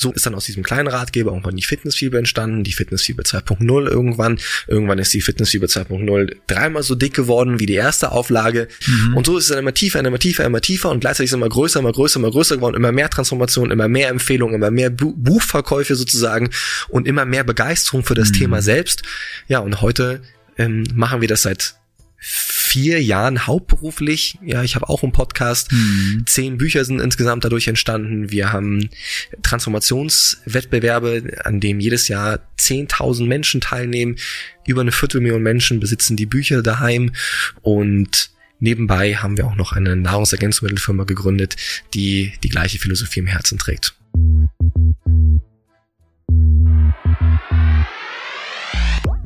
so ist dann aus diesem kleinen Ratgeber irgendwann die Fitnessfieber entstanden, die Fitnessfieber 2.0 irgendwann. Irgendwann ist die Fitnessfieber 2.0 dreimal so dick geworden wie die erste Auflage. Mhm. Und so ist es dann immer tiefer, immer tiefer, immer tiefer und gleichzeitig ist es immer größer, immer größer, immer größer geworden, immer mehr Transformation, immer mehr Empfehlungen, immer mehr Bu Buchverkäufe sozusagen und immer mehr Begeisterung für das mhm. Thema selbst. Ja, und heute ähm, machen wir das seit vier Jahren hauptberuflich. Ja, ich habe auch einen Podcast. Mhm. Zehn Bücher sind insgesamt dadurch entstanden. Wir haben Transformationswettbewerbe, an dem jedes Jahr 10.000 Menschen teilnehmen. Über eine Viertelmillion Menschen besitzen die Bücher daheim und Nebenbei haben wir auch noch eine Nahrungsergänzungsmittelfirma gegründet, die die gleiche Philosophie im Herzen trägt.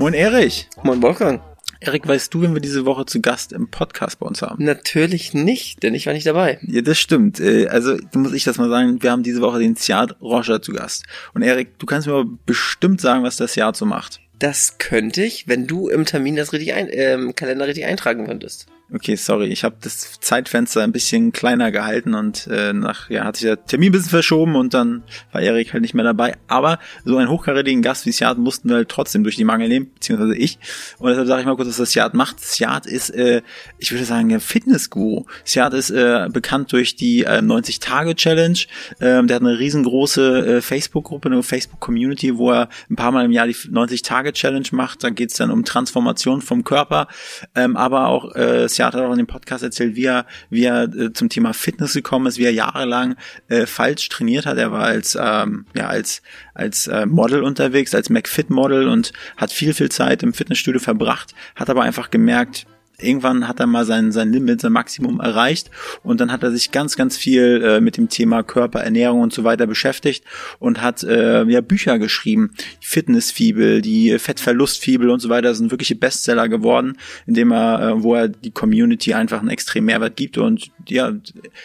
Moin Erich. Moin Wolfgang. Erik, weißt du, wenn wir diese Woche zu Gast im Podcast bei uns haben? Natürlich nicht, denn ich war nicht dabei. Ja, das stimmt. Äh, also muss ich das mal sagen, wir haben diese Woche den Siad Roger zu Gast. Und Erik, du kannst mir bestimmt sagen, was das Siad so macht. Das könnte ich, wenn du im Termin das richtig ein, äh, im Kalender richtig eintragen könntest. Okay, sorry, ich habe das Zeitfenster ein bisschen kleiner gehalten und äh, nach ja hat sich der Termin ein bisschen verschoben und dann war Erik halt nicht mehr dabei. Aber so einen hochkarätigen Gast wie Siad mussten wir halt trotzdem durch die Mangel nehmen, beziehungsweise ich. Und deshalb sage ich mal kurz, was das Siad macht. Siad ist, äh, ich würde sagen, Fitnessguru. Siad ist äh, bekannt durch die äh, 90-Tage-Challenge. Ähm, der hat eine riesengroße äh, Facebook-Gruppe, eine Facebook-Community, wo er ein paar Mal im Jahr die 90-Tage-Challenge macht. Da geht's dann um Transformation vom Körper, ähm, aber auch äh, Jahr hat er auch in dem Podcast erzählt, wie er, wie er äh, zum Thema Fitness gekommen ist, wie er jahrelang äh, falsch trainiert hat. Er war als, ähm, ja, als, als äh, Model unterwegs, als McFit-Model und hat viel, viel Zeit im Fitnessstudio verbracht, hat aber einfach gemerkt, irgendwann hat er mal sein, sein Limit, sein Maximum erreicht und dann hat er sich ganz, ganz viel äh, mit dem Thema Körper, Ernährung und so weiter beschäftigt und hat äh, ja Bücher geschrieben. Die Fitnessfibel, die Fettverlustfibel und so weiter sind wirkliche Bestseller geworden, indem er, äh, wo er die Community einfach einen extremen Mehrwert gibt und ja, der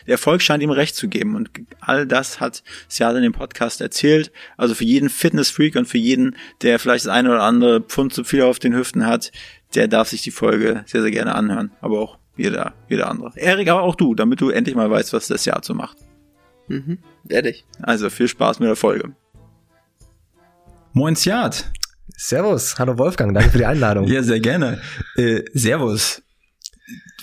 Erfolg scheint ihm recht zu geben und all das hat Seattle in dem Podcast erzählt. Also für jeden Fitnessfreak und für jeden, der vielleicht das eine oder andere Pfund zu viel auf den Hüften hat, der darf sich die Folge sehr, sehr gerne anhören. Aber auch jeder, jeder andere. Erik, aber auch du, damit du endlich mal weißt, was das Jahr so macht. Mhm, werde ich. Also viel Spaß mit der Folge. Moin Siad. Servus, hallo Wolfgang, danke für die Einladung. ja, sehr gerne. Äh, servus.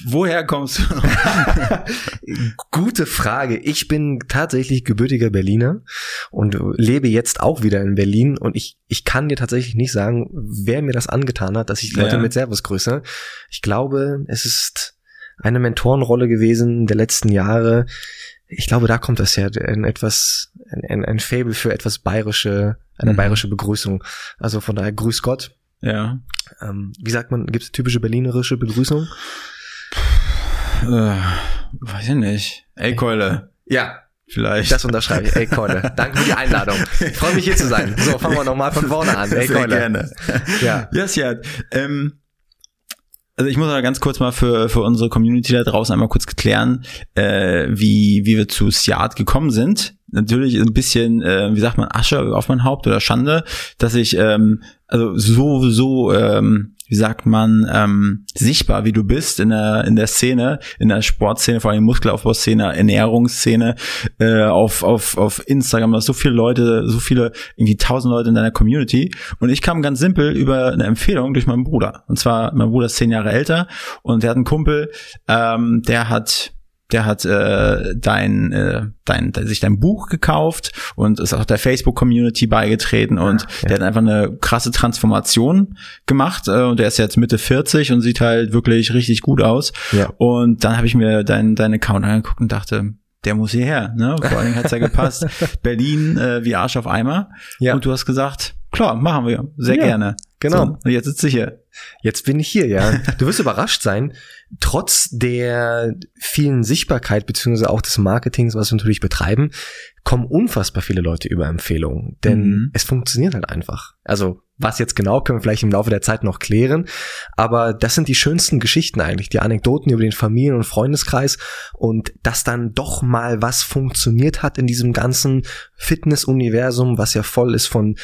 Woher kommst du? Gute Frage. Ich bin tatsächlich gebürtiger Berliner und lebe jetzt auch wieder in Berlin und ich, ich kann dir tatsächlich nicht sagen, wer mir das angetan hat, dass ich Leute ja. mit Servus grüße. Ich glaube, es ist eine Mentorenrolle gewesen der letzten Jahre. Ich glaube, da kommt das her, ein etwas, ein, ein Fable für etwas bayerische, eine mhm. bayerische Begrüßung. Also von daher grüß Gott. Ja. Ähm, wie sagt man, gibt es typische berlinerische Begrüßung? Äh, weiß ich nicht. Ey, Keule. Ja. Vielleicht. Das unterschreibe ich. Ey, Keule. Danke für die Einladung. Ich freue mich hier zu sein. So, fangen wir nochmal von vorne an. Ey, Sehr Keule. gerne. Ja. Ja, yes, ähm, also ich muss mal ganz kurz mal für, für unsere Community da draußen einmal kurz klären, äh, wie, wie wir zu Siat gekommen sind. Natürlich ein bisschen, äh, wie sagt man, Asche auf mein Haupt oder Schande, dass ich ähm, also so, so ähm, wie sagt man, ähm, sichtbar, wie du bist in der, in der Szene, in der Sportszene, vor allem Muskelaufbauszene, Ernährungsszene, äh, auf, auf, auf Instagram, so viele Leute, so viele, irgendwie tausend Leute in deiner Community. Und ich kam ganz simpel über eine Empfehlung durch meinen Bruder. Und zwar, mein Bruder ist zehn Jahre älter und der hat einen Kumpel, ähm, der hat der hat äh, dein, äh, dein, sich dein Buch gekauft und ist auch der Facebook-Community beigetreten und ja. der hat einfach eine krasse Transformation gemacht äh, und der ist jetzt Mitte 40 und sieht halt wirklich richtig gut aus. Ja. Und dann habe ich mir dein, dein Account angeguckt und dachte, der muss hierher, ne? Vor allen Dingen hat's ja gepasst. Berlin äh, wie Arsch auf Eimer. Ja. Und du hast gesagt, klar, machen wir, sehr ja. gerne. Genau. So, und jetzt sitzt du hier. Jetzt bin ich hier, ja. Du wirst überrascht sein, trotz der vielen Sichtbarkeit beziehungsweise auch des Marketings, was wir natürlich betreiben, kommen unfassbar viele Leute über Empfehlungen. Denn mhm. es funktioniert halt einfach. Also was jetzt genau, können wir vielleicht im Laufe der Zeit noch klären. Aber das sind die schönsten Geschichten eigentlich, die Anekdoten über den Familien- und Freundeskreis und dass dann doch mal was funktioniert hat in diesem ganzen Fitness-Universum, was ja voll ist von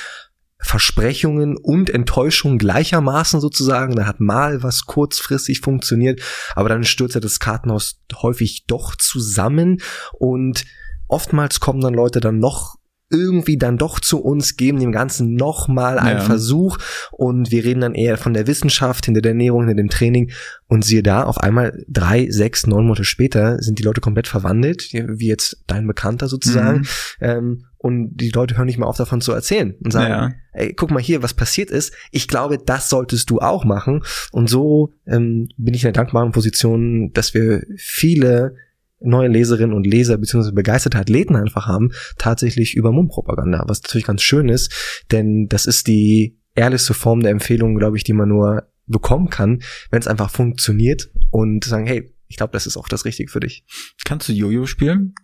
Versprechungen und Enttäuschungen gleichermaßen sozusagen. Da hat mal was kurzfristig funktioniert, aber dann stürzt ja das Kartenhaus häufig doch zusammen und oftmals kommen dann Leute dann noch irgendwie dann doch zu uns, geben dem Ganzen nochmal einen ja. Versuch und wir reden dann eher von der Wissenschaft, hinter der Ernährung, hinter dem Training und siehe da, auf einmal drei, sechs, neun Monate später sind die Leute komplett verwandelt, wie jetzt dein Bekannter sozusagen, mhm. ähm, und die Leute hören nicht mehr auf davon zu erzählen und sagen, ja. ey, guck mal hier, was passiert ist. Ich glaube, das solltest du auch machen. Und so ähm, bin ich in der dankbaren Position, dass wir viele neue Leserinnen und Leser beziehungsweise begeisterte Athleten einfach haben, tatsächlich über Mundpropaganda, was natürlich ganz schön ist, denn das ist die ehrlichste Form der Empfehlung, glaube ich, die man nur bekommen kann, wenn es einfach funktioniert und sagen, hey, ich glaube, das ist auch das Richtige für dich. Kannst du Jojo spielen?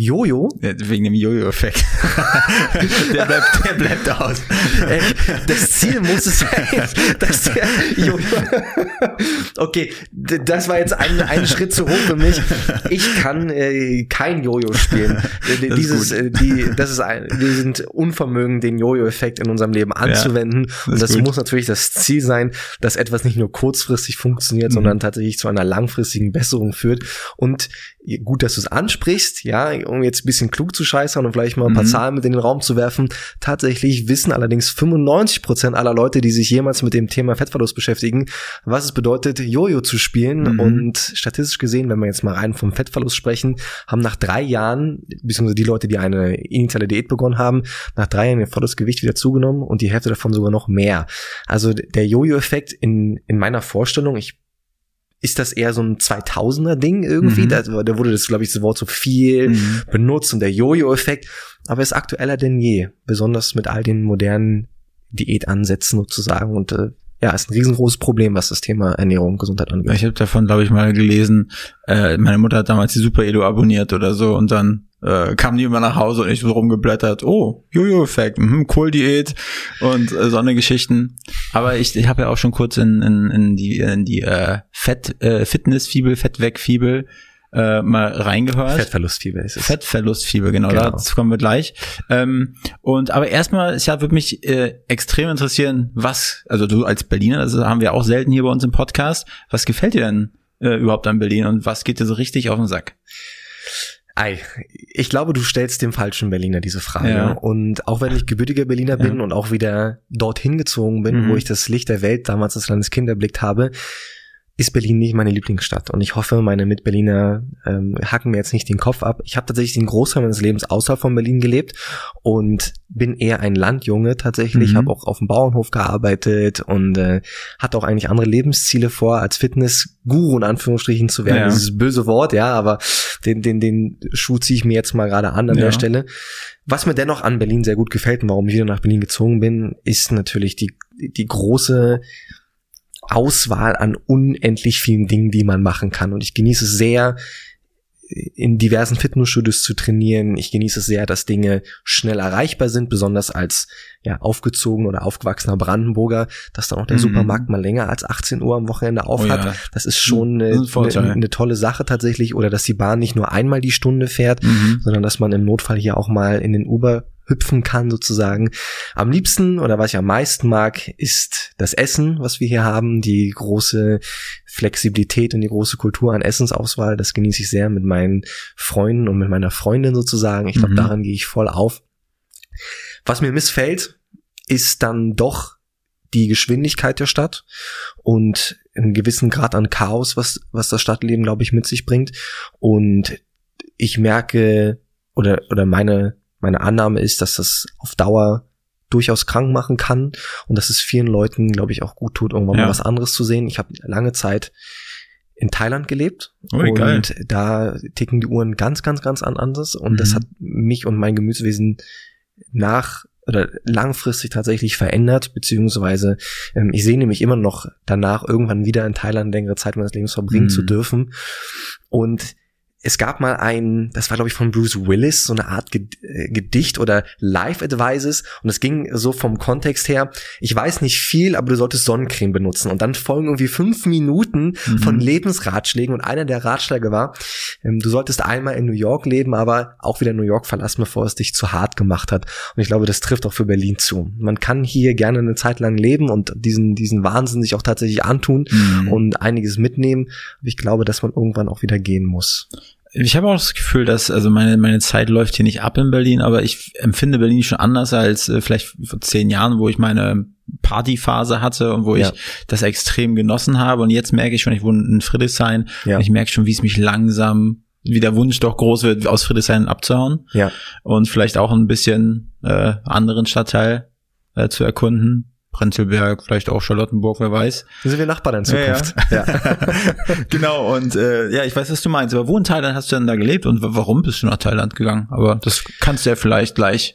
Jojo? Wegen dem Jojo-Effekt. der, bleibt, der bleibt aus. Ey, das Ziel muss es sein, dass der Jojo. okay, das war jetzt ein, ein Schritt zu hoch für mich. Ich kann äh, kein Jojo spielen. Das Dieses, äh, die, das ist ein, wir sind unvermögen, den Jojo-Effekt in unserem Leben anzuwenden. Ja, das Und das gut. muss natürlich das Ziel sein, dass etwas nicht nur kurzfristig funktioniert, mhm. sondern tatsächlich zu einer langfristigen Besserung führt. Und gut, dass du es ansprichst, ja, um jetzt ein bisschen klug zu scheißern und vielleicht mal ein paar mhm. Zahlen mit in den Raum zu werfen. Tatsächlich wissen allerdings 95 Prozent aller Leute, die sich jemals mit dem Thema Fettverlust beschäftigen, was es bedeutet, Jojo zu spielen. Mhm. Und statistisch gesehen, wenn wir jetzt mal rein vom Fettverlust sprechen, haben nach drei Jahren, beziehungsweise die Leute, die eine initiale Diät begonnen haben, nach drei Jahren ihr volles Gewicht wieder zugenommen und die Hälfte davon sogar noch mehr. Also der Jojo-Effekt in, in meiner Vorstellung, ich ist das eher so ein 2000er Ding irgendwie. Mhm. Da, da, wurde das, glaube ich, das Wort so viel mhm. benutzt und der Jojo-Effekt. Aber ist aktueller denn je, besonders mit all den modernen Diätansätzen sozusagen und äh, ja, ist ein riesengroßes Problem, was das Thema Ernährung und Gesundheit angeht. Ich habe davon, glaube ich, mal gelesen, äh, meine Mutter hat damals die Super Edo abonniert oder so und dann äh, kam die immer nach Hause und ich so rumgeblättert, oh, Jojo-Effekt, mhm, Kohldiät und äh, so eine Geschichten. Aber ich, ich habe ja auch schon kurz in, in, in die, in die äh, Fett, äh, Fitnessfibel, Fettwegfibel äh, mal reingehört. Fettverlustfieber ist es. Fettverlustfieber, genau, genau. dazu kommen wir gleich. Ähm, und aber erstmal, ja, würde mich äh, extrem interessieren, was, also du als Berliner, das haben wir auch selten hier bei uns im Podcast, was gefällt dir denn äh, überhaupt an Berlin und was geht dir so richtig auf den Sack? Ei, ich glaube, du stellst dem falschen Berliner diese Frage. Ja. Und auch wenn ich gebürtiger Berliner bin ja. und auch wieder dorthin gezogen bin, mhm. wo ich das Licht der Welt damals als kleines Kind erblickt habe, ist Berlin nicht meine Lieblingsstadt. Und ich hoffe, meine Mitberliner ähm, hacken mir jetzt nicht den Kopf ab. Ich habe tatsächlich den Großteil meines Lebens außerhalb von Berlin gelebt und bin eher ein Landjunge tatsächlich. Mhm. Habe auch auf dem Bauernhof gearbeitet und äh, hatte auch eigentlich andere Lebensziele vor, als Fitnessguru in Anführungsstrichen zu werden. Ja. Dieses böse Wort, ja, aber den, den, den Schuh ziehe ich mir jetzt mal gerade an an ja. der Stelle. Was mir dennoch an Berlin sehr gut gefällt und warum ich wieder nach Berlin gezogen bin, ist natürlich die, die große Auswahl an unendlich vielen Dingen, die man machen kann. Und ich genieße es sehr, in diversen Fitnessstudios zu trainieren. Ich genieße es sehr, dass Dinge schnell erreichbar sind, besonders als ja, aufgezogen oder aufgewachsener Brandenburger, dass dann auch der mhm. Supermarkt mal länger als 18 Uhr am Wochenende auf oh, hat. Ja. Das ist schon eine, eine, eine, tolle Sache tatsächlich. Oder dass die Bahn nicht nur einmal die Stunde fährt, mhm. sondern dass man im Notfall hier auch mal in den Uber hüpfen kann sozusagen. Am liebsten oder was ich am meisten mag, ist das Essen, was wir hier haben, die große Flexibilität und die große Kultur an Essensauswahl. Das genieße ich sehr mit meinen Freunden und mit meiner Freundin sozusagen. Ich glaube, mhm. daran gehe ich voll auf. Was mir missfällt, ist dann doch die Geschwindigkeit der Stadt und einen gewissen Grad an Chaos, was, was das Stadtleben, glaube ich, mit sich bringt. Und ich merke, oder, oder meine meine Annahme ist, dass das auf Dauer durchaus krank machen kann und dass es vielen Leuten, glaube ich, auch gut tut, irgendwann ja. mal was anderes zu sehen. Ich habe lange Zeit in Thailand gelebt oh, und geil. da ticken die Uhren ganz, ganz, ganz anders und mhm. das hat mich und mein Gemütswesen nach oder langfristig tatsächlich verändert, beziehungsweise ähm, ich sehe nämlich immer noch danach, irgendwann wieder in Thailand längere Zeit meines Lebens verbringen mhm. zu dürfen. Und es gab mal ein, das war glaube ich von Bruce Willis, so eine Art äh, Gedicht oder Life Advices und es ging so vom Kontext her, ich weiß nicht viel, aber du solltest Sonnencreme benutzen und dann folgen irgendwie fünf Minuten mhm. von Lebensratschlägen und einer der Ratschläge war, ähm, du solltest einmal in New York leben, aber auch wieder New York verlassen, bevor es dich zu hart gemacht hat und ich glaube, das trifft auch für Berlin zu. Man kann hier gerne eine Zeit lang leben und diesen, diesen Wahnsinn sich auch tatsächlich antun mhm. und einiges mitnehmen, aber ich glaube, dass man irgendwann auch wieder gehen muss. Ich habe auch das Gefühl, dass, also meine, meine Zeit läuft hier nicht ab in Berlin, aber ich empfinde Berlin schon anders als äh, vielleicht vor zehn Jahren, wo ich meine Partyphase hatte und wo ja. ich das extrem genossen habe. Und jetzt merke ich schon, ich wohne in Friedrichshain ja. und ich merke schon, wie es mich langsam wie der Wunsch doch groß wird, aus Friedrichshain abzuhauen. Ja. Und vielleicht auch ein bisschen äh, anderen Stadtteil äh, zu erkunden. Prenzlberg, vielleicht auch Charlottenburg, wer weiß. Da sind wir Nachbarn in Zukunft. Ja, ja. genau, und äh, ja, ich weiß, was du meinst. Aber wo in Thailand hast du denn da gelebt und warum bist du nach Thailand gegangen? Aber das kannst du ja vielleicht gleich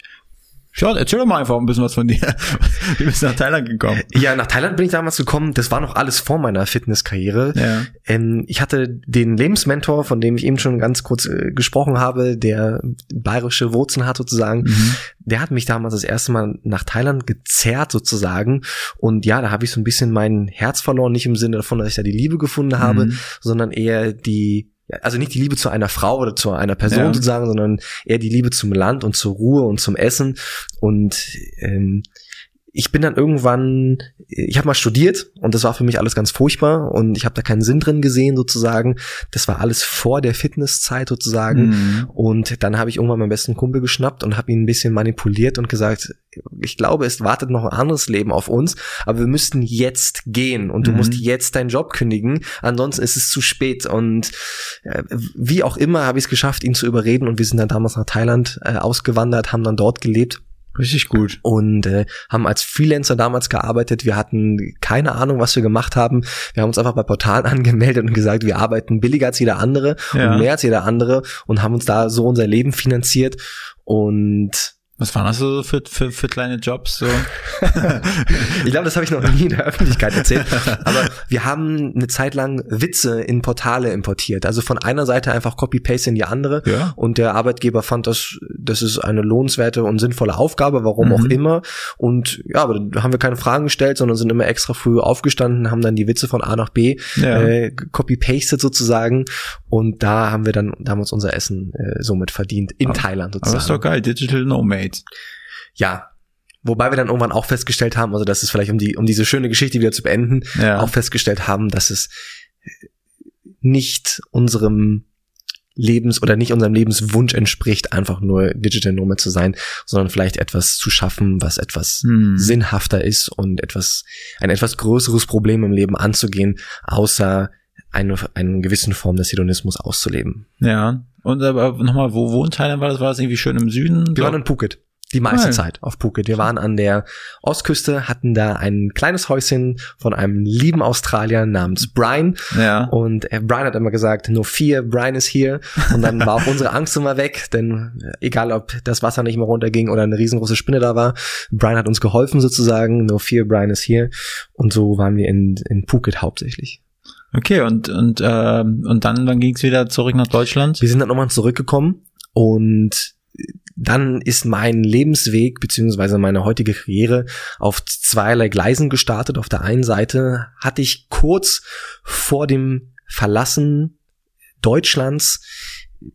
Schau, erzähl doch mal einfach ein bisschen was von dir. Wie bist du nach Thailand gekommen? Ja, nach Thailand bin ich damals gekommen. Das war noch alles vor meiner Fitnesskarriere. Ja. Ähm, ich hatte den Lebensmentor, von dem ich eben schon ganz kurz äh, gesprochen habe, der bayerische Wurzeln hat sozusagen. Mhm. Der hat mich damals das erste Mal nach Thailand gezerrt sozusagen. Und ja, da habe ich so ein bisschen mein Herz verloren. Nicht im Sinne davon, dass ich da die Liebe gefunden habe, mhm. sondern eher die also nicht die Liebe zu einer Frau oder zu einer Person ja. sozusagen, sondern eher die Liebe zum Land und zur Ruhe und zum Essen. Und ähm, ich bin dann irgendwann, ich habe mal studiert und das war für mich alles ganz furchtbar und ich habe da keinen Sinn drin gesehen sozusagen. Das war alles vor der Fitnesszeit sozusagen mhm. und dann habe ich irgendwann meinen besten Kumpel geschnappt und habe ihn ein bisschen manipuliert und gesagt, ich glaube, es wartet noch ein anderes Leben auf uns, aber wir müssten jetzt gehen und du mhm. musst jetzt deinen Job kündigen, ansonsten ist es zu spät und äh, wie auch immer habe ich es geschafft, ihn zu überreden und wir sind dann damals nach Thailand äh, ausgewandert, haben dann dort gelebt Richtig gut. Und äh, haben als Freelancer damals gearbeitet. Wir hatten keine Ahnung, was wir gemacht haben. Wir haben uns einfach bei Portalen angemeldet und gesagt, wir arbeiten billiger als jeder andere ja. und mehr als jeder andere und haben uns da so unser Leben finanziert. Und was waren das so für, für, für kleine Jobs? So? ich glaube, das habe ich noch nie in der Öffentlichkeit erzählt. Aber wir haben eine Zeit lang Witze in Portale importiert. Also von einer Seite einfach Copy-Paste in die andere. Ja. Und der Arbeitgeber fand das, das ist eine lohnenswerte und sinnvolle Aufgabe, warum mhm. auch immer. Und ja, aber da haben wir keine Fragen gestellt, sondern sind immer extra früh aufgestanden, haben dann die Witze von A nach B ja. äh, copy-pasted sozusagen. Und da haben wir dann damals unser Essen äh, somit verdient in aber, Thailand sozusagen. Aber ist doch geil, Digital Nomade. Right. Ja. Wobei wir dann irgendwann auch festgestellt haben, also das ist vielleicht um die, um diese schöne Geschichte wieder zu beenden, ja. auch festgestellt haben, dass es nicht unserem Lebens- oder nicht unserem Lebenswunsch entspricht, einfach nur Digital Nomad zu sein, sondern vielleicht etwas zu schaffen, was etwas hm. sinnhafter ist und etwas, ein etwas größeres Problem im Leben anzugehen, außer eine, eine gewissen Form des Hedonismus auszuleben. Ja. Und aber nochmal, wo wohnt Thailand war das? War das irgendwie schön im Süden? Wir waren in Phuket. Die meiste Nein. Zeit auf Phuket. Wir waren an der Ostküste, hatten da ein kleines Häuschen von einem lieben Australier namens Brian. Ja. Und äh, Brian hat immer gesagt, no fear, Brian is here. Und dann war auch unsere Angst immer weg, denn äh, egal ob das Wasser nicht mehr runterging oder eine riesengroße Spinne da war, Brian hat uns geholfen sozusagen, no fear, Brian is here. Und so waren wir in, in Phuket hauptsächlich. Okay, und, und, äh, und dann, dann ging es wieder zurück nach Deutschland? Wir sind dann nochmal zurückgekommen und dann ist mein Lebensweg beziehungsweise meine heutige Karriere auf zweierlei Gleisen gestartet. Auf der einen Seite hatte ich kurz vor dem Verlassen Deutschlands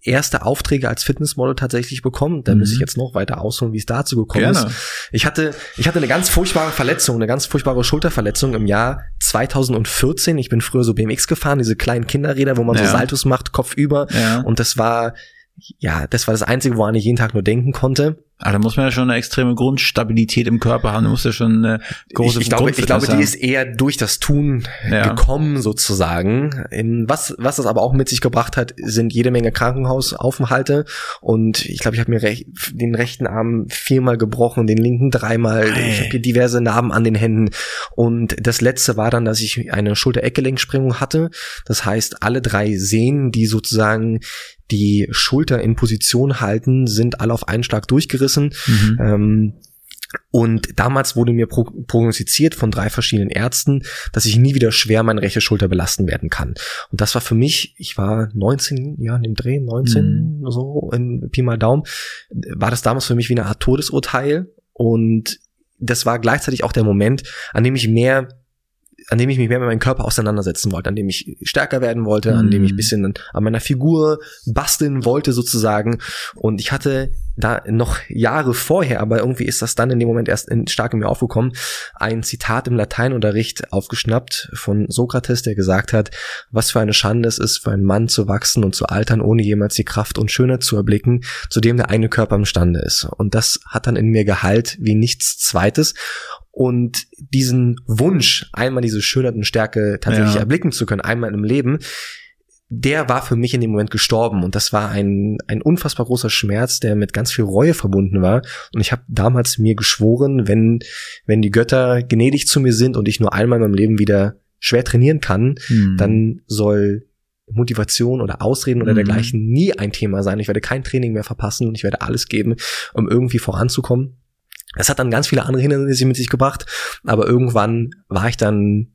erste Aufträge als Fitnessmodel tatsächlich bekommen. Da mhm. muss ich jetzt noch weiter ausholen, wie es dazu gekommen Gerne. ist. Ich hatte, ich hatte eine ganz furchtbare Verletzung, eine ganz furchtbare Schulterverletzung im Jahr 2014. Ich bin früher so BMX gefahren, diese kleinen Kinderräder, wo man ja. so Saltos macht, Kopf über. Ja. Und das war, ja, das war das Einzige, woran ich jeden Tag nur denken konnte. Aber da muss man ja schon eine extreme Grundstabilität im Körper haben. Da muss ja schon eine große Ich, ich glaube, ich glaube, die ist eher durch das Tun ja. gekommen sozusagen. In was, was das aber auch mit sich gebracht hat, sind jede Menge Krankenhausaufenthalte. Und ich glaube, ich habe mir rech den rechten Arm viermal gebrochen, den linken dreimal. Hey. Ich habe hier diverse Narben an den Händen. Und das letzte war dann, dass ich eine Schulter-Eckgelenksprengung hatte. Das heißt, alle drei Sehnen, die sozusagen die Schulter in Position halten, sind alle auf einen Schlag durchgerissen. Mhm. Ähm, Und damals wurde mir prognostiziert von drei verschiedenen Ärzten, dass ich nie wieder schwer meine rechte Schulter belasten werden kann. Und das war für mich, ich war 19, ja, in dem Dreh, 19, mhm. so, in Pi mal Daumen, war das damals für mich wie eine Art Todesurteil. Und das war gleichzeitig auch der Moment, an dem ich mehr an dem ich mich mehr mit meinem Körper auseinandersetzen wollte, an dem ich stärker werden wollte, an dem ich mhm. bisschen an meiner Figur basteln wollte sozusagen. Und ich hatte da noch Jahre vorher, aber irgendwie ist das dann in dem Moment erst in, stark in mir aufgekommen, ein Zitat im Lateinunterricht aufgeschnappt von Sokrates, der gesagt hat, was für eine Schande es ist, für einen Mann zu wachsen und zu altern, ohne jemals die Kraft und Schönheit zu erblicken, zu dem der eine Körper imstande ist. Und das hat dann in mir Gehalt wie nichts Zweites. Und diesen Wunsch, einmal diese Schönheit und Stärke tatsächlich ja. erblicken zu können, einmal im Leben, der war für mich in dem Moment gestorben und das war ein, ein unfassbar großer Schmerz, der mit ganz viel Reue verbunden war und ich habe damals mir geschworen, wenn wenn die Götter gnädig zu mir sind und ich nur einmal in meinem Leben wieder schwer trainieren kann, hm. dann soll Motivation oder Ausreden oder mhm. dergleichen nie ein Thema sein. Ich werde kein Training mehr verpassen und ich werde alles geben, um irgendwie voranzukommen. Das hat dann ganz viele andere Hindernisse mit sich gebracht, aber irgendwann war ich dann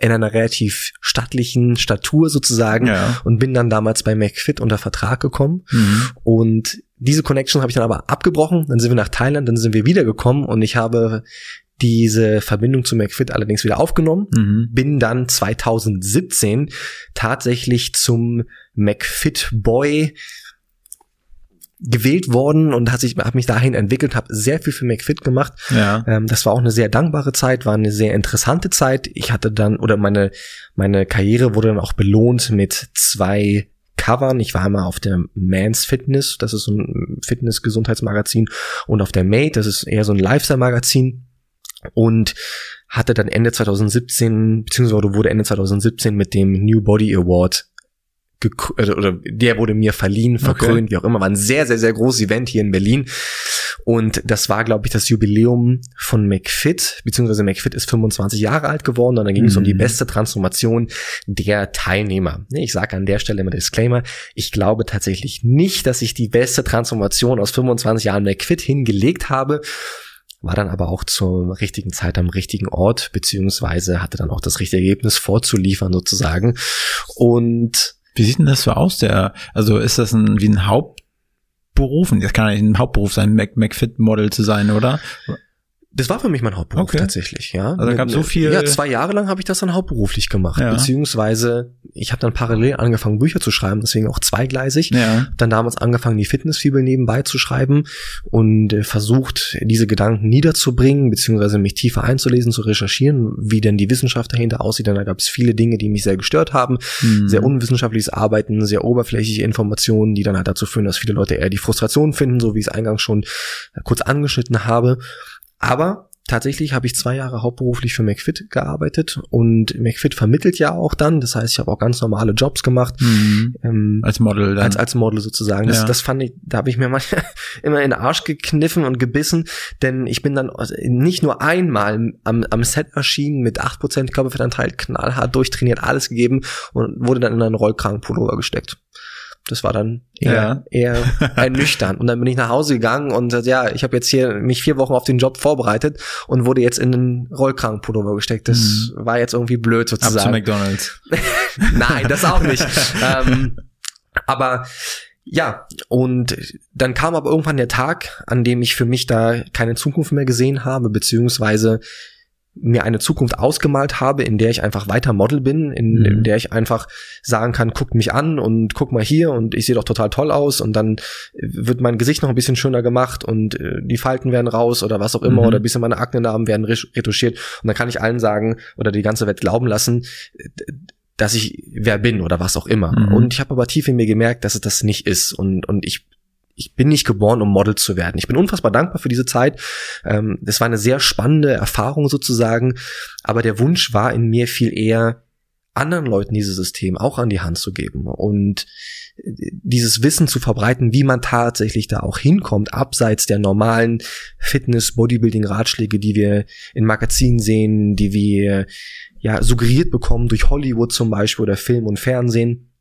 in einer relativ stattlichen Statur sozusagen ja. und bin dann damals bei McFit unter Vertrag gekommen mhm. und diese Connection habe ich dann aber abgebrochen, dann sind wir nach Thailand, dann sind wir wiedergekommen und ich habe diese Verbindung zu McFit allerdings wieder aufgenommen, mhm. bin dann 2017 tatsächlich zum McFit Boy gewählt worden und hat sich hat mich dahin entwickelt, habe sehr viel für McFit gemacht. Ja. Ähm, das war auch eine sehr dankbare Zeit, war eine sehr interessante Zeit. Ich hatte dann oder meine meine Karriere wurde dann auch belohnt mit zwei Covern. Ich war einmal auf der Man's Fitness, das ist so ein Fitness-Gesundheitsmagazin, und auf der Mate, das ist eher so ein Lifestyle-Magazin. Und hatte dann Ende 2017, beziehungsweise wurde Ende 2017 mit dem New Body Award oder der wurde mir verliehen, verkrönt, okay. wie auch immer. War ein sehr, sehr, sehr großes Event hier in Berlin. Und das war, glaube ich, das Jubiläum von McFit, beziehungsweise McFit ist 25 Jahre alt geworden und dann ging mhm. es um die mhm. beste Transformation der Teilnehmer. Ich sage an der Stelle immer Disclaimer, ich glaube tatsächlich nicht, dass ich die beste Transformation aus 25 Jahren McFit hingelegt habe war dann aber auch zur richtigen Zeit am richtigen Ort, beziehungsweise hatte dann auch das richtige Ergebnis vorzuliefern sozusagen. Und wie sieht denn das so aus? Der, also ist das ein, wie ein Hauptberuf? Das kann ja nicht ein Hauptberuf sein, Mac, McFit-Model zu sein, oder? Das war für mich mein Hauptberuf okay. tatsächlich, ja. Also gab so viel. Ja, zwei Jahre lang habe ich das dann hauptberuflich gemacht, ja. beziehungsweise ich habe dann parallel angefangen Bücher zu schreiben, deswegen auch zweigleisig. Ja. Dann damals angefangen die Fitnessfibel nebenbei zu schreiben und äh, versucht diese Gedanken niederzubringen, beziehungsweise mich tiefer einzulesen, zu recherchieren, wie denn die Wissenschaft dahinter aussieht. Dann da gab es viele Dinge, die mich sehr gestört haben, mhm. sehr unwissenschaftliches Arbeiten, sehr oberflächliche Informationen, die dann halt dazu führen, dass viele Leute eher die Frustration finden, so wie ich es eingangs schon kurz angeschnitten habe. Aber tatsächlich habe ich zwei Jahre hauptberuflich für McFit gearbeitet und McFit vermittelt ja auch dann. Das heißt, ich habe auch ganz normale Jobs gemacht. Mhm. Ähm, als Model dann. Als, als Model sozusagen. Das, ja. das fand ich, da habe ich mir manchmal immer in den Arsch gekniffen und gebissen, denn ich bin dann nicht nur einmal am, am Set erschienen mit 8% Körperfettanteil, knallhart durchtrainiert, alles gegeben und wurde dann in einen Rollkragenpullover gesteckt. Das war dann eher, ja. eher ernüchternd. Und dann bin ich nach Hause gegangen und ja, ich habe jetzt hier mich vier Wochen auf den Job vorbereitet und wurde jetzt in einen Rollkragenpullover gesteckt. Das mhm. war jetzt irgendwie blöd sozusagen. Ab zu McDonald's. Nein, das auch nicht. ähm, aber ja, und dann kam aber irgendwann der Tag, an dem ich für mich da keine Zukunft mehr gesehen habe, beziehungsweise mir eine Zukunft ausgemalt habe, in der ich einfach weiter Model bin, in, mhm. in, der ich einfach sagen kann, guckt mich an und guck mal hier und ich sehe doch total toll aus und dann wird mein Gesicht noch ein bisschen schöner gemacht und äh, die Falten werden raus oder was auch immer mhm. oder ein bisschen meine Aknenarben werden retuschiert und dann kann ich allen sagen oder die ganze Welt glauben lassen, dass ich wer bin oder was auch immer. Mhm. Und ich habe aber tief in mir gemerkt, dass es das nicht ist und und ich ich bin nicht geboren, um Model zu werden. Ich bin unfassbar dankbar für diese Zeit. Ähm, das war eine sehr spannende Erfahrung sozusagen, aber der Wunsch war in mir viel eher, anderen Leuten dieses System auch an die Hand zu geben und dieses Wissen zu verbreiten, wie man tatsächlich da auch hinkommt, abseits der normalen Fitness, Bodybuilding Ratschläge, die wir in Magazinen sehen, die wir ja suggeriert bekommen durch Hollywood zum Beispiel oder Film und Fernsehen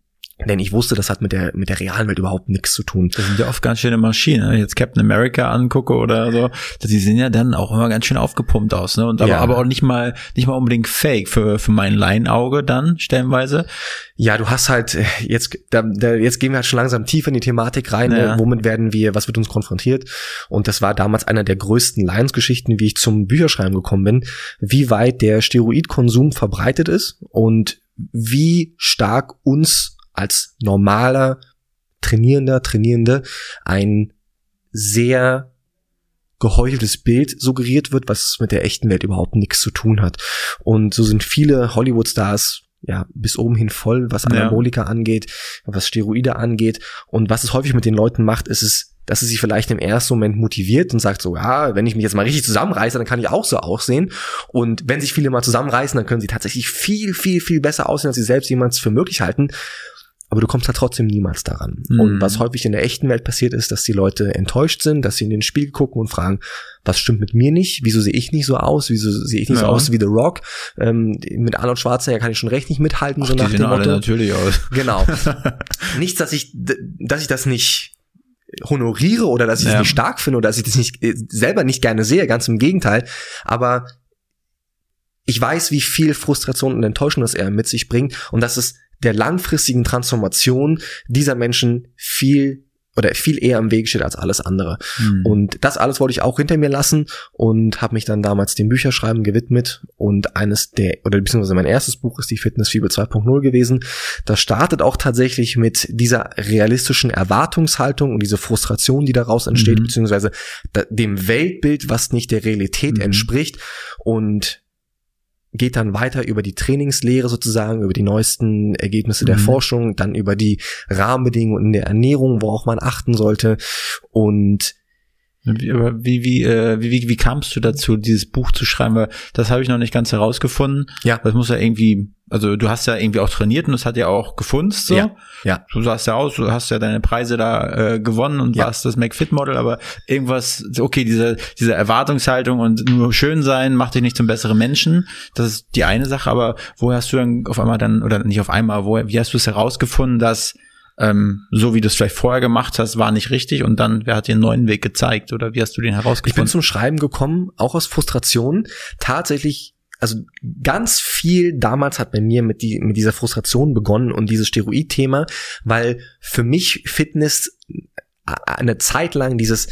Denn ich wusste, das hat mit der, mit der realen Welt überhaupt nichts zu tun. Das sind ja oft ganz schöne Maschinen. Wenn ich jetzt Captain America angucke oder so, die sehen ja dann auch immer ganz schön aufgepumpt aus, ne? Und aber, ja. aber auch nicht mal, nicht mal unbedingt fake für, für mein Laienauge dann, stellenweise. Ja, du hast halt, jetzt, da, da, jetzt gehen wir halt schon langsam tiefer in die Thematik rein. Ne? Ja. Womit werden wir, was wird uns konfrontiert? Und das war damals einer der größten Lions-Geschichten, wie ich zum Bücherschreiben gekommen bin, wie weit der Steroidkonsum verbreitet ist und wie stark uns als normaler Trainierender, Trainierende ein sehr geheucheltes Bild suggeriert wird, was mit der echten Welt überhaupt nichts zu tun hat. Und so sind viele Hollywood-Stars ja, bis oben hin voll, was Anabolika ja. angeht, was Steroide angeht. Und was es häufig mit den Leuten macht, ist es, dass es sie vielleicht im ersten Moment motiviert und sagt so, ja, wenn ich mich jetzt mal richtig zusammenreiße, dann kann ich auch so aussehen. Und wenn sich viele mal zusammenreißen, dann können sie tatsächlich viel, viel, viel besser aussehen, als sie selbst jemals für möglich halten aber du kommst da trotzdem niemals daran. Mhm. Und was häufig in der echten Welt passiert ist, dass die Leute enttäuscht sind, dass sie in den Spiegel gucken und fragen, was stimmt mit mir nicht? Wieso sehe ich nicht so aus? Wieso sehe ich nicht ja. so aus wie The Rock? Ähm, mit Arnold Schwarzenegger kann ich schon recht nicht mithalten, Ach, so nach dem Motto. natürlich aus. Genau. Nichts, dass ich, dass ich das nicht honoriere oder dass ich es ja. nicht stark finde oder dass ich das nicht äh, selber nicht gerne sehe, ganz im Gegenteil. Aber ich weiß, wie viel Frustration und Enttäuschung das er mit sich bringt und dass es der langfristigen Transformation dieser Menschen viel oder viel eher im Weg steht als alles andere. Mhm. Und das alles wollte ich auch hinter mir lassen und habe mich dann damals dem Bücherschreiben gewidmet und eines der oder beziehungsweise mein erstes Buch ist die Fitnessfibel 2.0 gewesen. Das startet auch tatsächlich mit dieser realistischen Erwartungshaltung und diese Frustration, die daraus entsteht, mhm. beziehungsweise dem Weltbild, was nicht der Realität mhm. entspricht und geht dann weiter über die Trainingslehre sozusagen, über die neuesten Ergebnisse der mhm. Forschung, dann über die Rahmenbedingungen in der Ernährung, worauf man achten sollte und wie, wie, wie, äh, wie, wie, wie kamst du dazu, dieses Buch zu schreiben? Weil das habe ich noch nicht ganz herausgefunden. Ja. Das muss ja irgendwie, also du hast ja irgendwie auch trainiert und das hat ja auch gefunzt so. Ja. ja. Du sahst ja aus, du hast ja deine Preise da äh, gewonnen und ja. warst das McFit-Model, aber irgendwas, okay, diese, diese Erwartungshaltung und nur schön sein macht dich nicht zum besseren Menschen. Das ist die eine Sache, aber wo hast du dann auf einmal dann, oder nicht auf einmal, wo, wie hast du es herausgefunden, dass ähm, so wie du es vielleicht vorher gemacht hast, war nicht richtig und dann, wer hat dir einen neuen Weg gezeigt oder wie hast du den herausgefunden? Ich bin zum Schreiben gekommen, auch aus Frustration, tatsächlich also ganz viel damals hat bei mir mit, die, mit dieser Frustration begonnen und dieses Steroid-Thema, weil für mich Fitness eine Zeit lang dieses,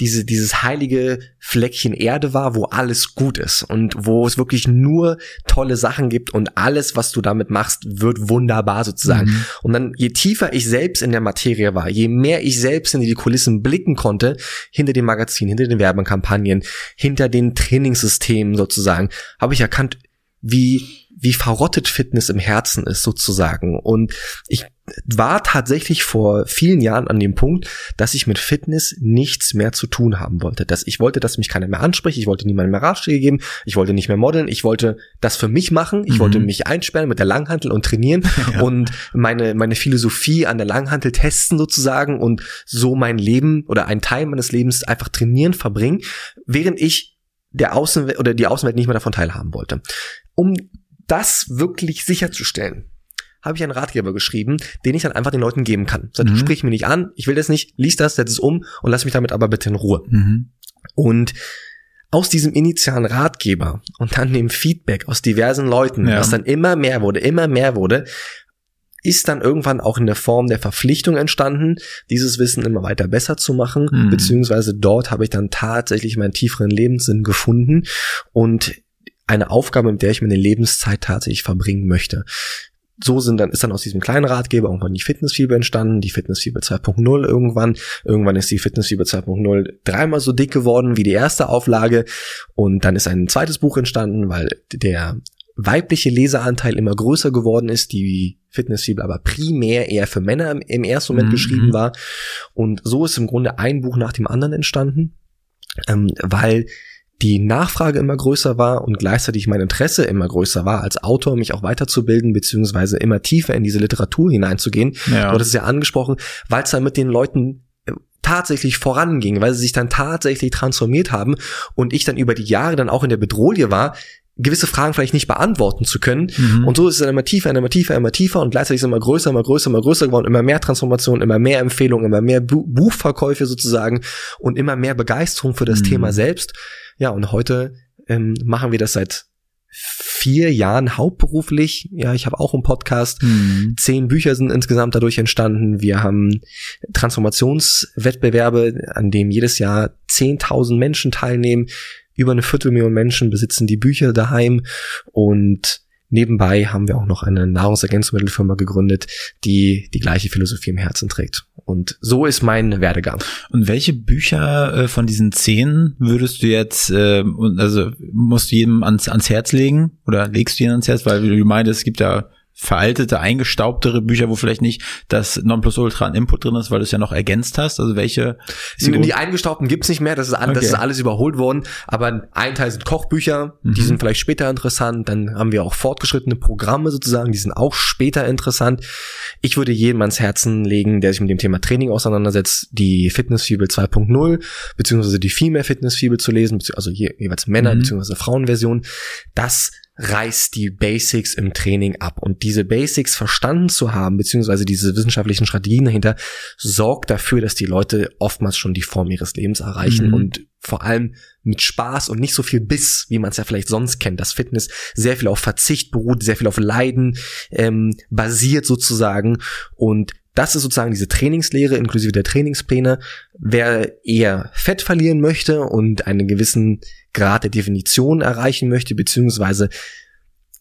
diese, dieses heilige Fleckchen Erde war, wo alles gut ist und wo es wirklich nur tolle Sachen gibt und alles, was du damit machst, wird wunderbar sozusagen. Mhm. Und dann, je tiefer ich selbst in der Materie war, je mehr ich selbst in die Kulissen blicken konnte, hinter dem Magazin, hinter den Werbekampagnen, hinter den Trainingssystemen sozusagen, habe ich erkannt, wie wie verrottet Fitness im Herzen ist sozusagen. Und ich war tatsächlich vor vielen Jahren an dem Punkt, dass ich mit Fitness nichts mehr zu tun haben wollte. Dass ich wollte, dass mich keiner mehr anspricht, ich wollte niemandem mehr Ratschläge geben, ich wollte nicht mehr modeln, ich wollte das für mich machen, ich mhm. wollte mich einsperren mit der Langhantel und trainieren ja. und meine, meine Philosophie an der Langhantel testen sozusagen und so mein Leben oder ein Teil meines Lebens einfach trainieren, verbringen, während ich der Außenwelt oder die Außenwelt nicht mehr davon teilhaben wollte. Um das wirklich sicherzustellen, habe ich einen Ratgeber geschrieben, den ich dann einfach den Leuten geben kann. Sag, mhm. sprich mich nicht an, ich will das nicht, lies das, setz es um und lass mich damit aber bitte in Ruhe. Mhm. Und aus diesem initialen Ratgeber und dann dem Feedback aus diversen Leuten, ja. was dann immer mehr wurde, immer mehr wurde, ist dann irgendwann auch in der Form der Verpflichtung entstanden, dieses Wissen immer weiter besser zu machen, mhm. beziehungsweise dort habe ich dann tatsächlich meinen tieferen Lebenssinn gefunden und eine Aufgabe, mit der ich meine Lebenszeit tatsächlich verbringen möchte so sind dann, ist dann aus diesem kleinen Ratgeber irgendwann die Fitnessfieber entstanden, die Fitnessfieber 2.0 irgendwann. Irgendwann ist die Fitnessfieber 2.0 dreimal so dick geworden wie die erste Auflage. Und dann ist ein zweites Buch entstanden, weil der weibliche Leseranteil immer größer geworden ist, die Fitnessfibel aber primär eher für Männer im, im ersten Moment mhm. geschrieben war. Und so ist im Grunde ein Buch nach dem anderen entstanden, ähm, weil die Nachfrage immer größer war und gleichzeitig mein Interesse immer größer war, als Autor mich auch weiterzubilden, beziehungsweise immer tiefer in diese Literatur hineinzugehen. Ja. Du hattest es ja angesprochen, weil es dann mit den Leuten äh, tatsächlich voranging, weil sie sich dann tatsächlich transformiert haben und ich dann über die Jahre dann auch in der Bedrohung war, gewisse Fragen vielleicht nicht beantworten zu können. Mhm. Und so ist es dann immer tiefer, immer tiefer, immer tiefer und gleichzeitig ist es immer größer, immer größer, immer größer geworden, immer mehr Transformation, immer mehr Empfehlungen, immer mehr Bu Buchverkäufe sozusagen und immer mehr Begeisterung für das mhm. Thema selbst. Ja, und heute ähm, machen wir das seit vier Jahren hauptberuflich. Ja, ich habe auch einen Podcast. Mhm. Zehn Bücher sind insgesamt dadurch entstanden. Wir haben Transformationswettbewerbe, an dem jedes Jahr 10.000 Menschen teilnehmen. Über eine Viertelmillion Menschen besitzen die Bücher daheim und Nebenbei haben wir auch noch eine Nahrungsergänzungsmittelfirma gegründet, die die gleiche Philosophie im Herzen trägt. Und so ist mein Werdegang. Und welche Bücher äh, von diesen zehn würdest du jetzt, äh, also musst du jedem ans, ans Herz legen oder legst du ihn ans Herz, weil du meintest, es gibt ja veraltete, eingestaubtere Bücher, wo vielleicht nicht das Nonplusultra an Input drin ist, weil du es ja noch ergänzt hast? Also welche? Die, die eingestaubten gibt's nicht mehr, das ist, okay. das ist alles überholt worden, aber ein Teil sind Kochbücher, mhm. die sind vielleicht später interessant, dann haben wir auch fortgeschrittene Programme sozusagen, die sind auch später interessant. Ich würde jedem ans Herzen legen, der sich mit dem Thema Training auseinandersetzt, die Fitnessfibel 2.0, beziehungsweise die Female Fitnessfibel zu lesen, also jeweils Männer- mhm. beziehungsweise Frauenversion. Das reißt die Basics im Training ab. Und diese Basics verstanden zu haben, beziehungsweise diese wissenschaftlichen Strategien dahinter, sorgt dafür, dass die Leute oftmals schon die Form ihres Lebens erreichen mhm. und vor allem mit Spaß und nicht so viel Biss, wie man es ja vielleicht sonst kennt. Das Fitness sehr viel auf Verzicht beruht, sehr viel auf Leiden ähm, basiert sozusagen. Und das ist sozusagen diese Trainingslehre inklusive der Trainingspläne. Wer eher Fett verlieren möchte und einen gewissen Grad der Definition erreichen möchte, beziehungsweise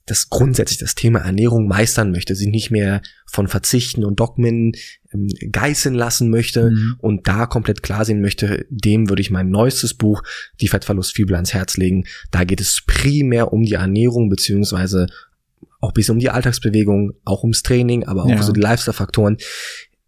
das grundsätzlich das Thema Ernährung meistern möchte, sich nicht mehr von Verzichten und Dogmen ähm, geißeln lassen möchte mhm. und da komplett klar sehen möchte, dem würde ich mein neuestes Buch, die Fettverlustfibel, ans Herz legen. Da geht es primär um die Ernährung, beziehungsweise auch ein bisschen um die Alltagsbewegung, auch ums Training, aber auch ja. so die Lifestyle-Faktoren,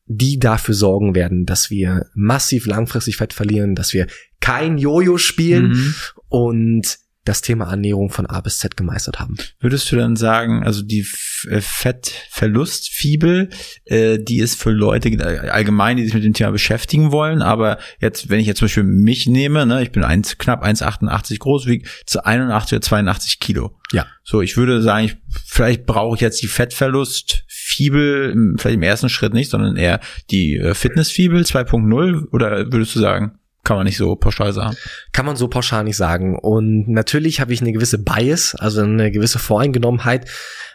die dafür sorgen werden, dass wir massiv langfristig Fett verlieren, dass wir kein Jojo spielen mhm. und das Thema Ernährung von A bis Z gemeistert haben. Würdest du dann sagen, also die äh, Fettverlustfibel, äh, die ist für Leute allgemein, die sich mit dem Thema beschäftigen wollen, aber jetzt, wenn ich jetzt zum Beispiel mich nehme, ne, ich bin eins, knapp 1,88 groß, wiege zu 81 oder 82 Kilo. Ja. So, ich würde sagen, ich, vielleicht brauche ich jetzt die Fettverlustfibel, vielleicht im ersten Schritt nicht, sondern eher die äh, Fitnessfibel 2.0 oder würdest du sagen, kann man nicht so pauschal sagen. Kann man so pauschal nicht sagen. Und natürlich habe ich eine gewisse Bias, also eine gewisse Voreingenommenheit,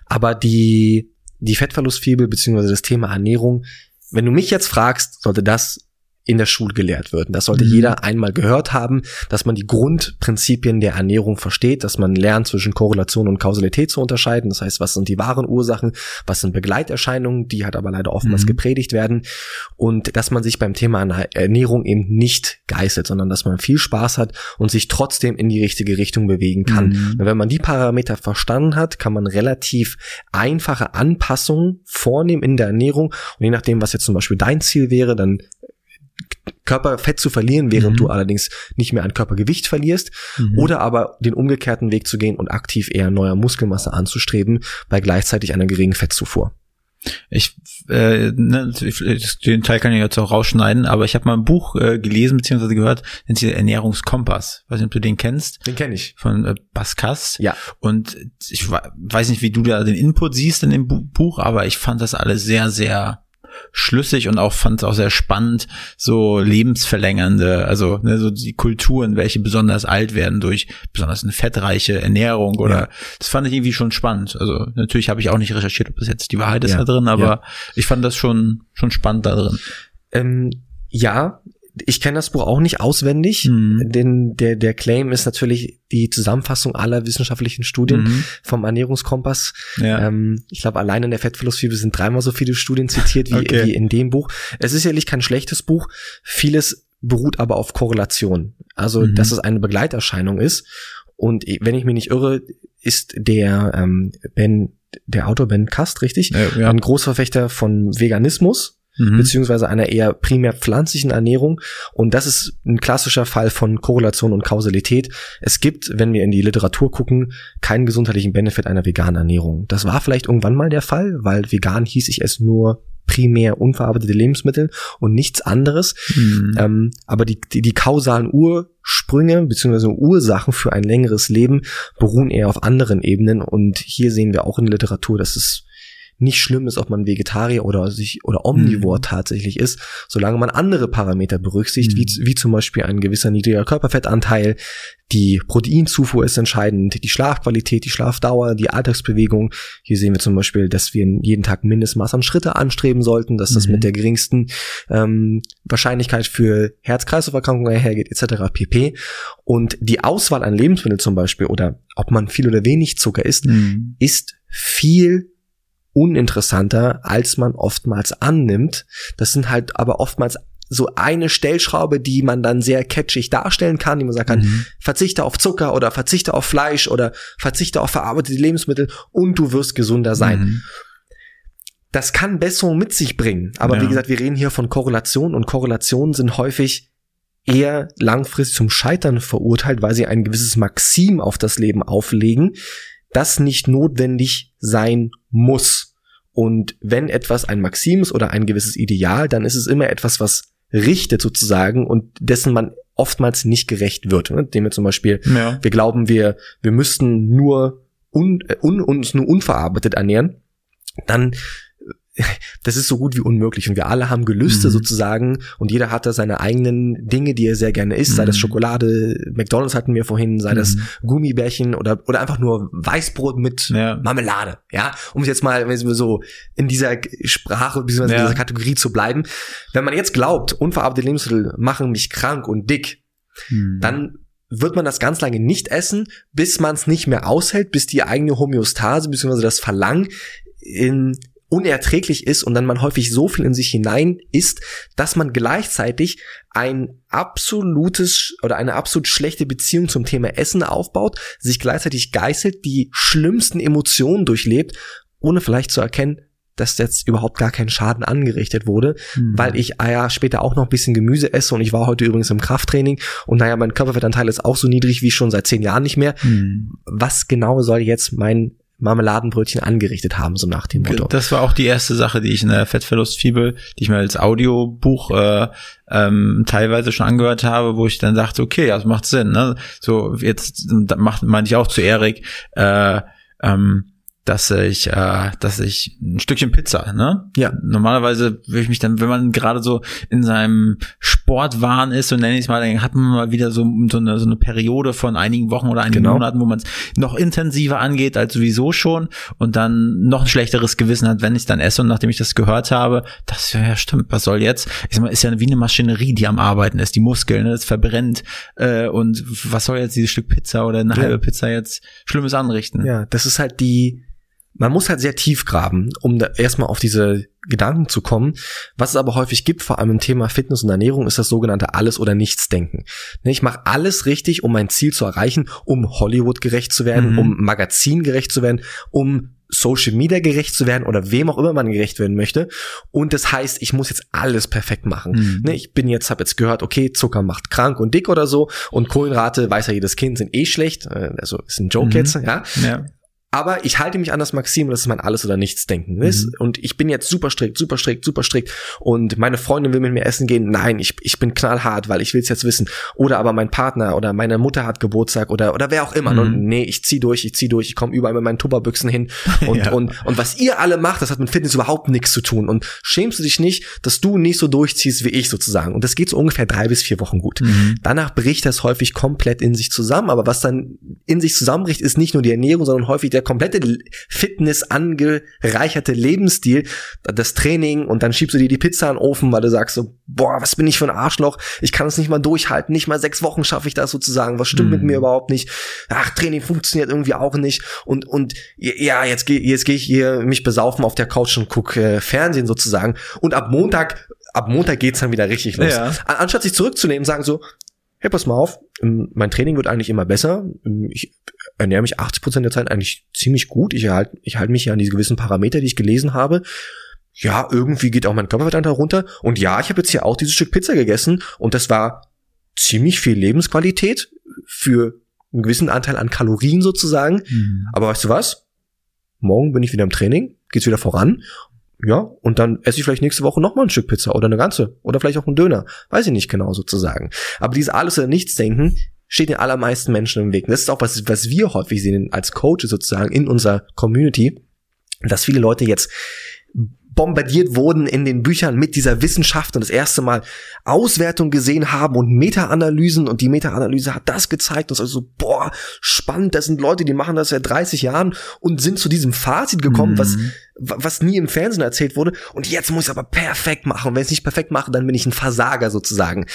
aber die, die Fettverlustfibel beziehungsweise das Thema Ernährung, wenn du mich jetzt fragst, sollte das in der Schule gelehrt wird. Das sollte mhm. jeder einmal gehört haben, dass man die Grundprinzipien der Ernährung versteht, dass man lernt zwischen Korrelation und Kausalität zu unterscheiden. Das heißt, was sind die wahren Ursachen, was sind Begleiterscheinungen, die halt aber leider oftmals mhm. gepredigt werden und dass man sich beim Thema Ernährung eben nicht geißelt, sondern dass man viel Spaß hat und sich trotzdem in die richtige Richtung bewegen kann. Mhm. Und wenn man die Parameter verstanden hat, kann man relativ einfache Anpassungen vornehmen in der Ernährung und je nachdem, was jetzt zum Beispiel dein Ziel wäre, dann Körperfett zu verlieren, während mhm. du allerdings nicht mehr an Körpergewicht verlierst, mhm. oder aber den umgekehrten Weg zu gehen und aktiv eher neuer Muskelmasse anzustreben, bei gleichzeitig einer geringen Fettzufuhr. Ich, äh, ne, den Teil kann ich jetzt auch rausschneiden, aber ich habe mal ein Buch äh, gelesen bzw. gehört, nennt sich Ernährungskompass. Weiß nicht, ob du den kennst. Den kenne ich. Von äh, Baskas. Ja. Und ich weiß nicht, wie du da den Input siehst in dem Buch, aber ich fand das alles sehr, sehr schlüssig und auch fand es auch sehr spannend, so lebensverlängernde, also ne, so die Kulturen, welche besonders alt werden durch besonders eine fettreiche Ernährung oder ja. das fand ich irgendwie schon spannend. Also natürlich habe ich auch nicht recherchiert, ob das jetzt die Wahrheit ist ja. da drin, aber ich fand das schon schon spannend da drin. Ähm, ja, ich kenne das Buch auch nicht auswendig, mhm. denn der, der Claim ist natürlich die Zusammenfassung aller wissenschaftlichen Studien mhm. vom Ernährungskompass. Ja. Ähm, ich glaube, allein in der Fettverlustfibel sind dreimal so viele Studien zitiert wie, okay. wie in dem Buch. Es ist sicherlich kein schlechtes Buch. Vieles beruht aber auf Korrelation. Also, mhm. dass es eine Begleiterscheinung ist. Und wenn ich mich nicht irre, ist der ähm, Ben, der Autor Ben Kast, richtig? Ja, ja. Ein Großverfechter von Veganismus mhm. beziehungsweise einer eher primär pflanzlichen Ernährung. Und das ist ein klassischer Fall von Korrelation und Kausalität. Es gibt, wenn wir in die Literatur gucken, keinen gesundheitlichen Benefit einer veganen Ernährung. Das war vielleicht irgendwann mal der Fall, weil vegan hieß ich es nur primär unverarbeitete Lebensmittel und nichts anderes. Mhm. Ähm, aber die, die, die kausalen Ur Ursprünge bzw. Ursachen für ein längeres Leben beruhen eher auf anderen Ebenen und hier sehen wir auch in der Literatur, dass es nicht schlimm ist, ob man Vegetarier oder sich oder Omnivor mhm. tatsächlich ist, solange man andere Parameter berücksichtigt, mhm. wie, wie zum Beispiel ein gewisser niedriger Körperfettanteil, die Proteinzufuhr ist entscheidend, die Schlafqualität, die Schlafdauer, die Alltagsbewegung. Hier sehen wir zum Beispiel, dass wir jeden Tag Mindestmaß an Schritte anstreben sollten, dass das mhm. mit der geringsten ähm, Wahrscheinlichkeit für Herz-Kreislauf-Erkrankungen hergeht, etc. pp. Und die Auswahl an Lebensmitteln zum Beispiel oder ob man viel oder wenig Zucker isst, mhm. ist viel uninteressanter, als man oftmals annimmt. Das sind halt aber oftmals so eine Stellschraube, die man dann sehr catchig darstellen kann, die man sagen kann, mhm. verzichte auf Zucker oder verzichte auf Fleisch oder verzichte auf verarbeitete Lebensmittel und du wirst gesunder sein. Mhm. Das kann Besserung mit sich bringen. Aber ja. wie gesagt, wir reden hier von Korrelation und Korrelationen sind häufig eher langfristig zum Scheitern verurteilt, weil sie ein gewisses Maxim auf das Leben auflegen, das nicht notwendig sein muss. Und wenn etwas ein Maxim ist oder ein gewisses Ideal, dann ist es immer etwas, was richtet sozusagen und dessen man oftmals nicht gerecht wird. Ne? Indem wir zum Beispiel, ja. wir glauben, wir, wir müssten nur un, äh, un, uns nur unverarbeitet ernähren, dann das ist so gut wie unmöglich. Und wir alle haben Gelüste mhm. sozusagen und jeder hat da seine eigenen Dinge, die er sehr gerne isst, mhm. sei das mhm. Schokolade, McDonalds hatten wir vorhin, sei mhm. das Gummibärchen oder, oder einfach nur Weißbrot mit ja. Marmelade. Ja, um jetzt mal so in dieser Sprache, bzw. Ja. in dieser Kategorie zu bleiben. Wenn man jetzt glaubt, unverarbeitete Lebensmittel machen mich krank und dick, mhm. dann wird man das ganz lange nicht essen, bis man es nicht mehr aushält, bis die eigene Homöostase bzw. das Verlangen in unerträglich ist und dann man häufig so viel in sich hinein isst, dass man gleichzeitig ein absolutes oder eine absolut schlechte Beziehung zum Thema Essen aufbaut, sich gleichzeitig geißelt, die schlimmsten Emotionen durchlebt, ohne vielleicht zu erkennen, dass jetzt überhaupt gar kein Schaden angerichtet wurde, mhm. weil ich ah ja später auch noch ein bisschen Gemüse esse und ich war heute übrigens im Krafttraining und naja, mein Körperfettanteil ist auch so niedrig wie schon seit zehn Jahren nicht mehr. Mhm. Was genau soll jetzt mein Marmeladenbrötchen angerichtet haben, so nach dem Motto. Das war auch die erste Sache, die ich in der Fettverlustfibel, die ich mir als Audiobuch äh, ähm, teilweise schon angehört habe, wo ich dann dachte, okay, das macht Sinn. Ne? So jetzt macht meinte ich auch zu Erik, äh, ähm, dass ich, äh, dass ich ein Stückchen Pizza, ne? Ja. Normalerweise würde ich mich dann, wenn man gerade so in seinem Sportwahn ist, so nenne ich es mal, dann hat man mal wieder so, so, eine, so eine Periode von einigen Wochen oder einigen genau. Monaten, wo man es noch intensiver angeht als sowieso schon und dann noch ein schlechteres Gewissen hat, wenn ich dann esse und nachdem ich das gehört habe, das ja, ja stimmt, was soll jetzt? Ich sag mal, ist ja wie eine Maschinerie, die am Arbeiten ist, die Muskeln, ne, das verbrennt äh, und was soll jetzt dieses Stück Pizza oder eine ja. halbe Pizza jetzt Schlimmes anrichten? Ja, das ist halt die man muss halt sehr tief graben, um da erstmal auf diese Gedanken zu kommen. Was es aber häufig gibt, vor allem im Thema Fitness und Ernährung, ist das sogenannte Alles- oder Nichts-Denken. Ne, ich mache alles richtig, um mein Ziel zu erreichen, um Hollywood gerecht zu werden, mhm. um Magazin gerecht zu werden, um Social Media gerecht zu werden oder wem auch immer man gerecht werden möchte. Und das heißt, ich muss jetzt alles perfekt machen. Mhm. Ne, ich bin jetzt, habe jetzt gehört, okay, Zucker macht krank und dick oder so und Kohlenrate, weiß ja jedes Kind, sind eh schlecht. Äh, also ist ein Joke mhm. jetzt, ja. ja. Aber ich halte mich an das Maxim, das ist mein Alles- oder Nichts-Denken. Mhm. Und ich bin jetzt super strikt, super strikt, super strikt. Und meine Freundin will mit mir essen gehen. Nein, ich, ich bin knallhart, weil ich will es jetzt wissen. Oder aber mein Partner oder meine Mutter hat Geburtstag oder, oder wer auch immer. Mhm. Und nee, ich zieh durch, ich zieh durch, ich komme überall mit meinen Tupperbüchsen hin. Und, ja. und, und was ihr alle macht, das hat mit Fitness überhaupt nichts zu tun. Und schämst du dich nicht, dass du nicht so durchziehst wie ich sozusagen. Und das geht so ungefähr drei bis vier Wochen gut. Mhm. Danach bricht das häufig komplett in sich zusammen. Aber was dann in sich zusammenbricht, ist nicht nur die Ernährung, sondern häufig der komplette Fitness angereicherte Lebensstil, das Training und dann schiebst du dir die Pizza in den Ofen, weil du sagst so, boah, was bin ich für ein Arschloch, ich kann es nicht mal durchhalten, nicht mal sechs Wochen schaffe ich das sozusagen, was stimmt mhm. mit mir überhaupt nicht, ach, Training funktioniert irgendwie auch nicht und, und ja, jetzt gehe jetzt geh ich hier mich besaufen auf der Couch und guck äh, Fernsehen sozusagen und ab Montag ab Montag geht's dann wieder richtig los. Ja. Anstatt sich zurückzunehmen, sagen so, hey, pass mal auf, mein Training wird eigentlich immer besser. Ich ernähre mich 80 Prozent der Zeit eigentlich ziemlich gut. Ich halte ich halte mich ja an diese gewissen Parameter, die ich gelesen habe. Ja, irgendwie geht auch mein Körperfettanteil runter. Und ja, ich habe jetzt hier auch dieses Stück Pizza gegessen und das war ziemlich viel Lebensqualität für einen gewissen Anteil an Kalorien sozusagen. Mhm. Aber weißt du was? Morgen bin ich wieder im Training, geht's wieder voran ja, und dann esse ich vielleicht nächste Woche nochmal ein Stück Pizza oder eine ganze oder vielleicht auch einen Döner. Weiß ich nicht genau sozusagen. Aber dieses alles oder nichts denken steht den allermeisten Menschen im Weg. Und das ist auch was, was wir häufig sehen als Coaches sozusagen in unserer Community, dass viele Leute jetzt bombardiert wurden in den Büchern mit dieser Wissenschaft und das erste Mal Auswertung gesehen haben und Meta-Analysen und die Meta-Analyse hat das gezeigt und also boah, spannend, das sind Leute, die machen das seit 30 Jahren und sind zu diesem Fazit gekommen, mhm. was was nie im Fernsehen erzählt wurde und jetzt muss ich aber perfekt machen und wenn ich es nicht perfekt mache, dann bin ich ein Versager sozusagen.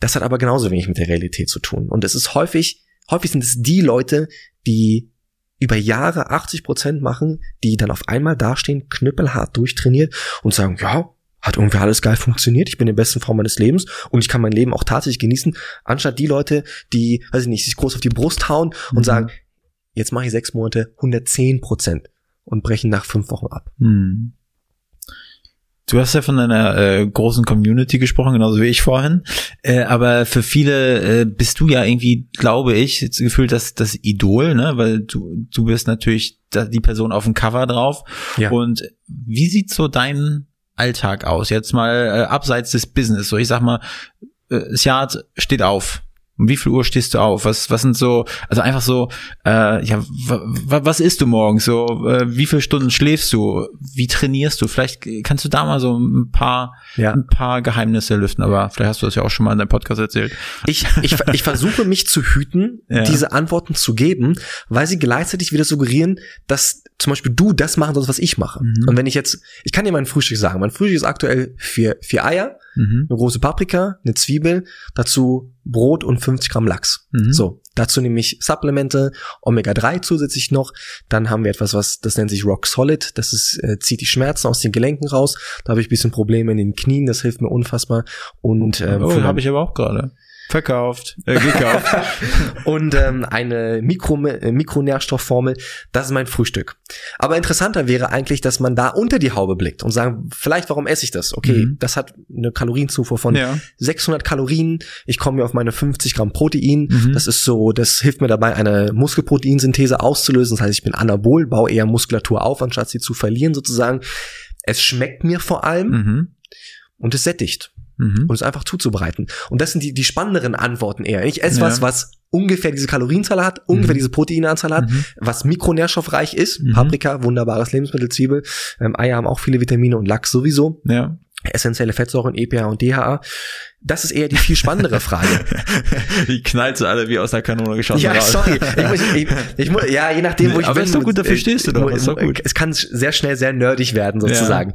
Das hat aber genauso wenig mit der Realität zu tun und es ist häufig häufig sind es die Leute, die über Jahre 80 Prozent machen, die dann auf einmal dastehen, knüppelhart durchtrainiert und sagen, ja, hat irgendwie alles geil funktioniert, ich bin in der besten Form meines Lebens und ich kann mein Leben auch tatsächlich genießen, anstatt die Leute, die, weiß ich nicht, sich groß auf die Brust hauen und mhm. sagen, jetzt mache ich sechs Monate 110 Prozent und brechen nach fünf Wochen ab. Mhm. Du hast ja von einer äh, großen Community gesprochen, genauso wie ich vorhin. Äh, aber für viele äh, bist du ja irgendwie, glaube ich, jetzt gefühlt das, das Idol, ne? Weil du, du bist natürlich die Person auf dem Cover drauf. Ja. Und wie sieht so dein Alltag aus? Jetzt mal äh, abseits des Business. So, ich sag mal, äh, Siad steht auf um wie viel Uhr stehst du auf? Was, was sind so, also einfach so, äh, ja, was isst du morgens? So, äh, wie viele Stunden schläfst du? Wie trainierst du? Vielleicht kannst du da mal so ein paar, ja. ein paar Geheimnisse lüften, aber vielleicht hast du das ja auch schon mal in deinem Podcast erzählt. Ich, ich, ich versuche mich zu hüten, ja. diese Antworten zu geben, weil sie gleichzeitig wieder suggerieren, dass zum Beispiel du das machen sollst, was ich mache. Mhm. Und wenn ich jetzt, ich kann dir mein Frühstück sagen, mein Frühstück ist aktuell vier, vier Eier, mhm. eine große Paprika, eine Zwiebel, dazu Brot und 50 Gramm Lachs. Mhm. So, dazu nehme ich Supplemente, Omega-3 zusätzlich noch. Dann haben wir etwas, was das nennt sich Rock Solid. Das ist, äh, zieht die Schmerzen aus den Gelenken raus. Da habe ich bisschen Probleme in den Knien. Das hilft mir unfassbar. Und ähm, oh, habe ich aber auch gerade. Verkauft, äh, gekauft. und ähm, eine Mikro, äh, Mikronährstoffformel, das ist mein Frühstück. Aber interessanter wäre eigentlich, dass man da unter die Haube blickt und sagen, vielleicht warum esse ich das? Okay, mhm. das hat eine Kalorienzufuhr von ja. 600 Kalorien. Ich komme mir auf meine 50 Gramm Protein. Mhm. Das ist so, das hilft mir dabei, eine Muskelproteinsynthese auszulösen. Das heißt, ich bin anabol, baue eher Muskulatur auf, anstatt sie zu verlieren sozusagen. Es schmeckt mir vor allem mhm. und es sättigt mhm. und es einfach zuzubereiten. Und das sind die, die spannenderen Antworten eher. Ich esse ja. was, was ungefähr diese Kalorienzahl hat, ungefähr mhm. diese Proteinanzahl hat, mhm. was mikronährstoffreich ist. Mhm. Paprika, wunderbares Lebensmittel, Zwiebel. Ähm, Eier haben auch viele Vitamine und Lachs sowieso. Ja. Essentielle Fettsäuren, EPA und DHA. Das ist eher die viel spannendere Frage. die knallt so alle wie aus der Kanone geschossen Ja, raus. sorry. Ich muss, ich, ich muss, ja, je nachdem, wo ich Aber bin. Aber ist doch gut, dafür stehst du doch. Ist doch gut. Es kann sehr schnell sehr nerdig werden, sozusagen.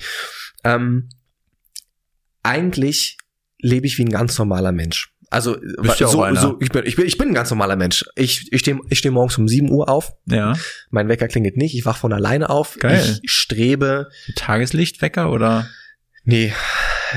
Ja. Ähm, eigentlich lebe ich wie ein ganz normaler Mensch. Also so, so, ich, bin, ich, bin, ich bin ein ganz normaler Mensch. Ich, ich stehe ich steh morgens um 7 Uhr auf. Ja. Mein Wecker klingelt nicht. Ich wach von alleine auf. Geil. Ich strebe. Tageslichtwecker oder? Nee,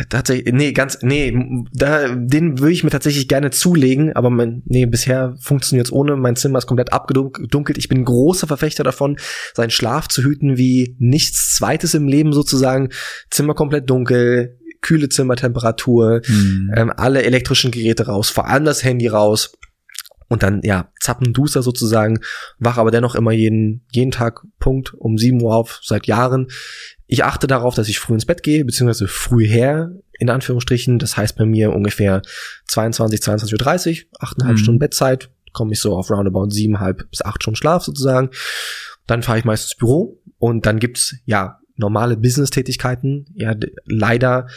tatsächlich, nee, ganz, nee, da, den würde ich mir tatsächlich gerne zulegen, aber mein, nee, bisher funktioniert es ohne. Mein Zimmer ist komplett abgedunkelt. Ich bin großer Verfechter davon, seinen Schlaf zu hüten wie nichts Zweites im Leben sozusagen. Zimmer komplett dunkel, kühle Zimmertemperatur, mhm. ähm, alle elektrischen Geräte raus, vor allem das Handy raus. Und dann, ja, zappenduster sozusagen, wach aber dennoch immer jeden, jeden Tag Punkt um 7 Uhr auf, seit Jahren. Ich achte darauf, dass ich früh ins Bett gehe, beziehungsweise früh her, in Anführungsstrichen. Das heißt bei mir ungefähr 22, 22.30 Uhr, 8,5 mhm. Stunden Bettzeit, komme ich so auf roundabout 7,5 bis 8 Stunden Schlaf sozusagen. Dann fahre ich meistens ins Büro und dann gibt's, ja, normale Business-Tätigkeiten. Ja, leider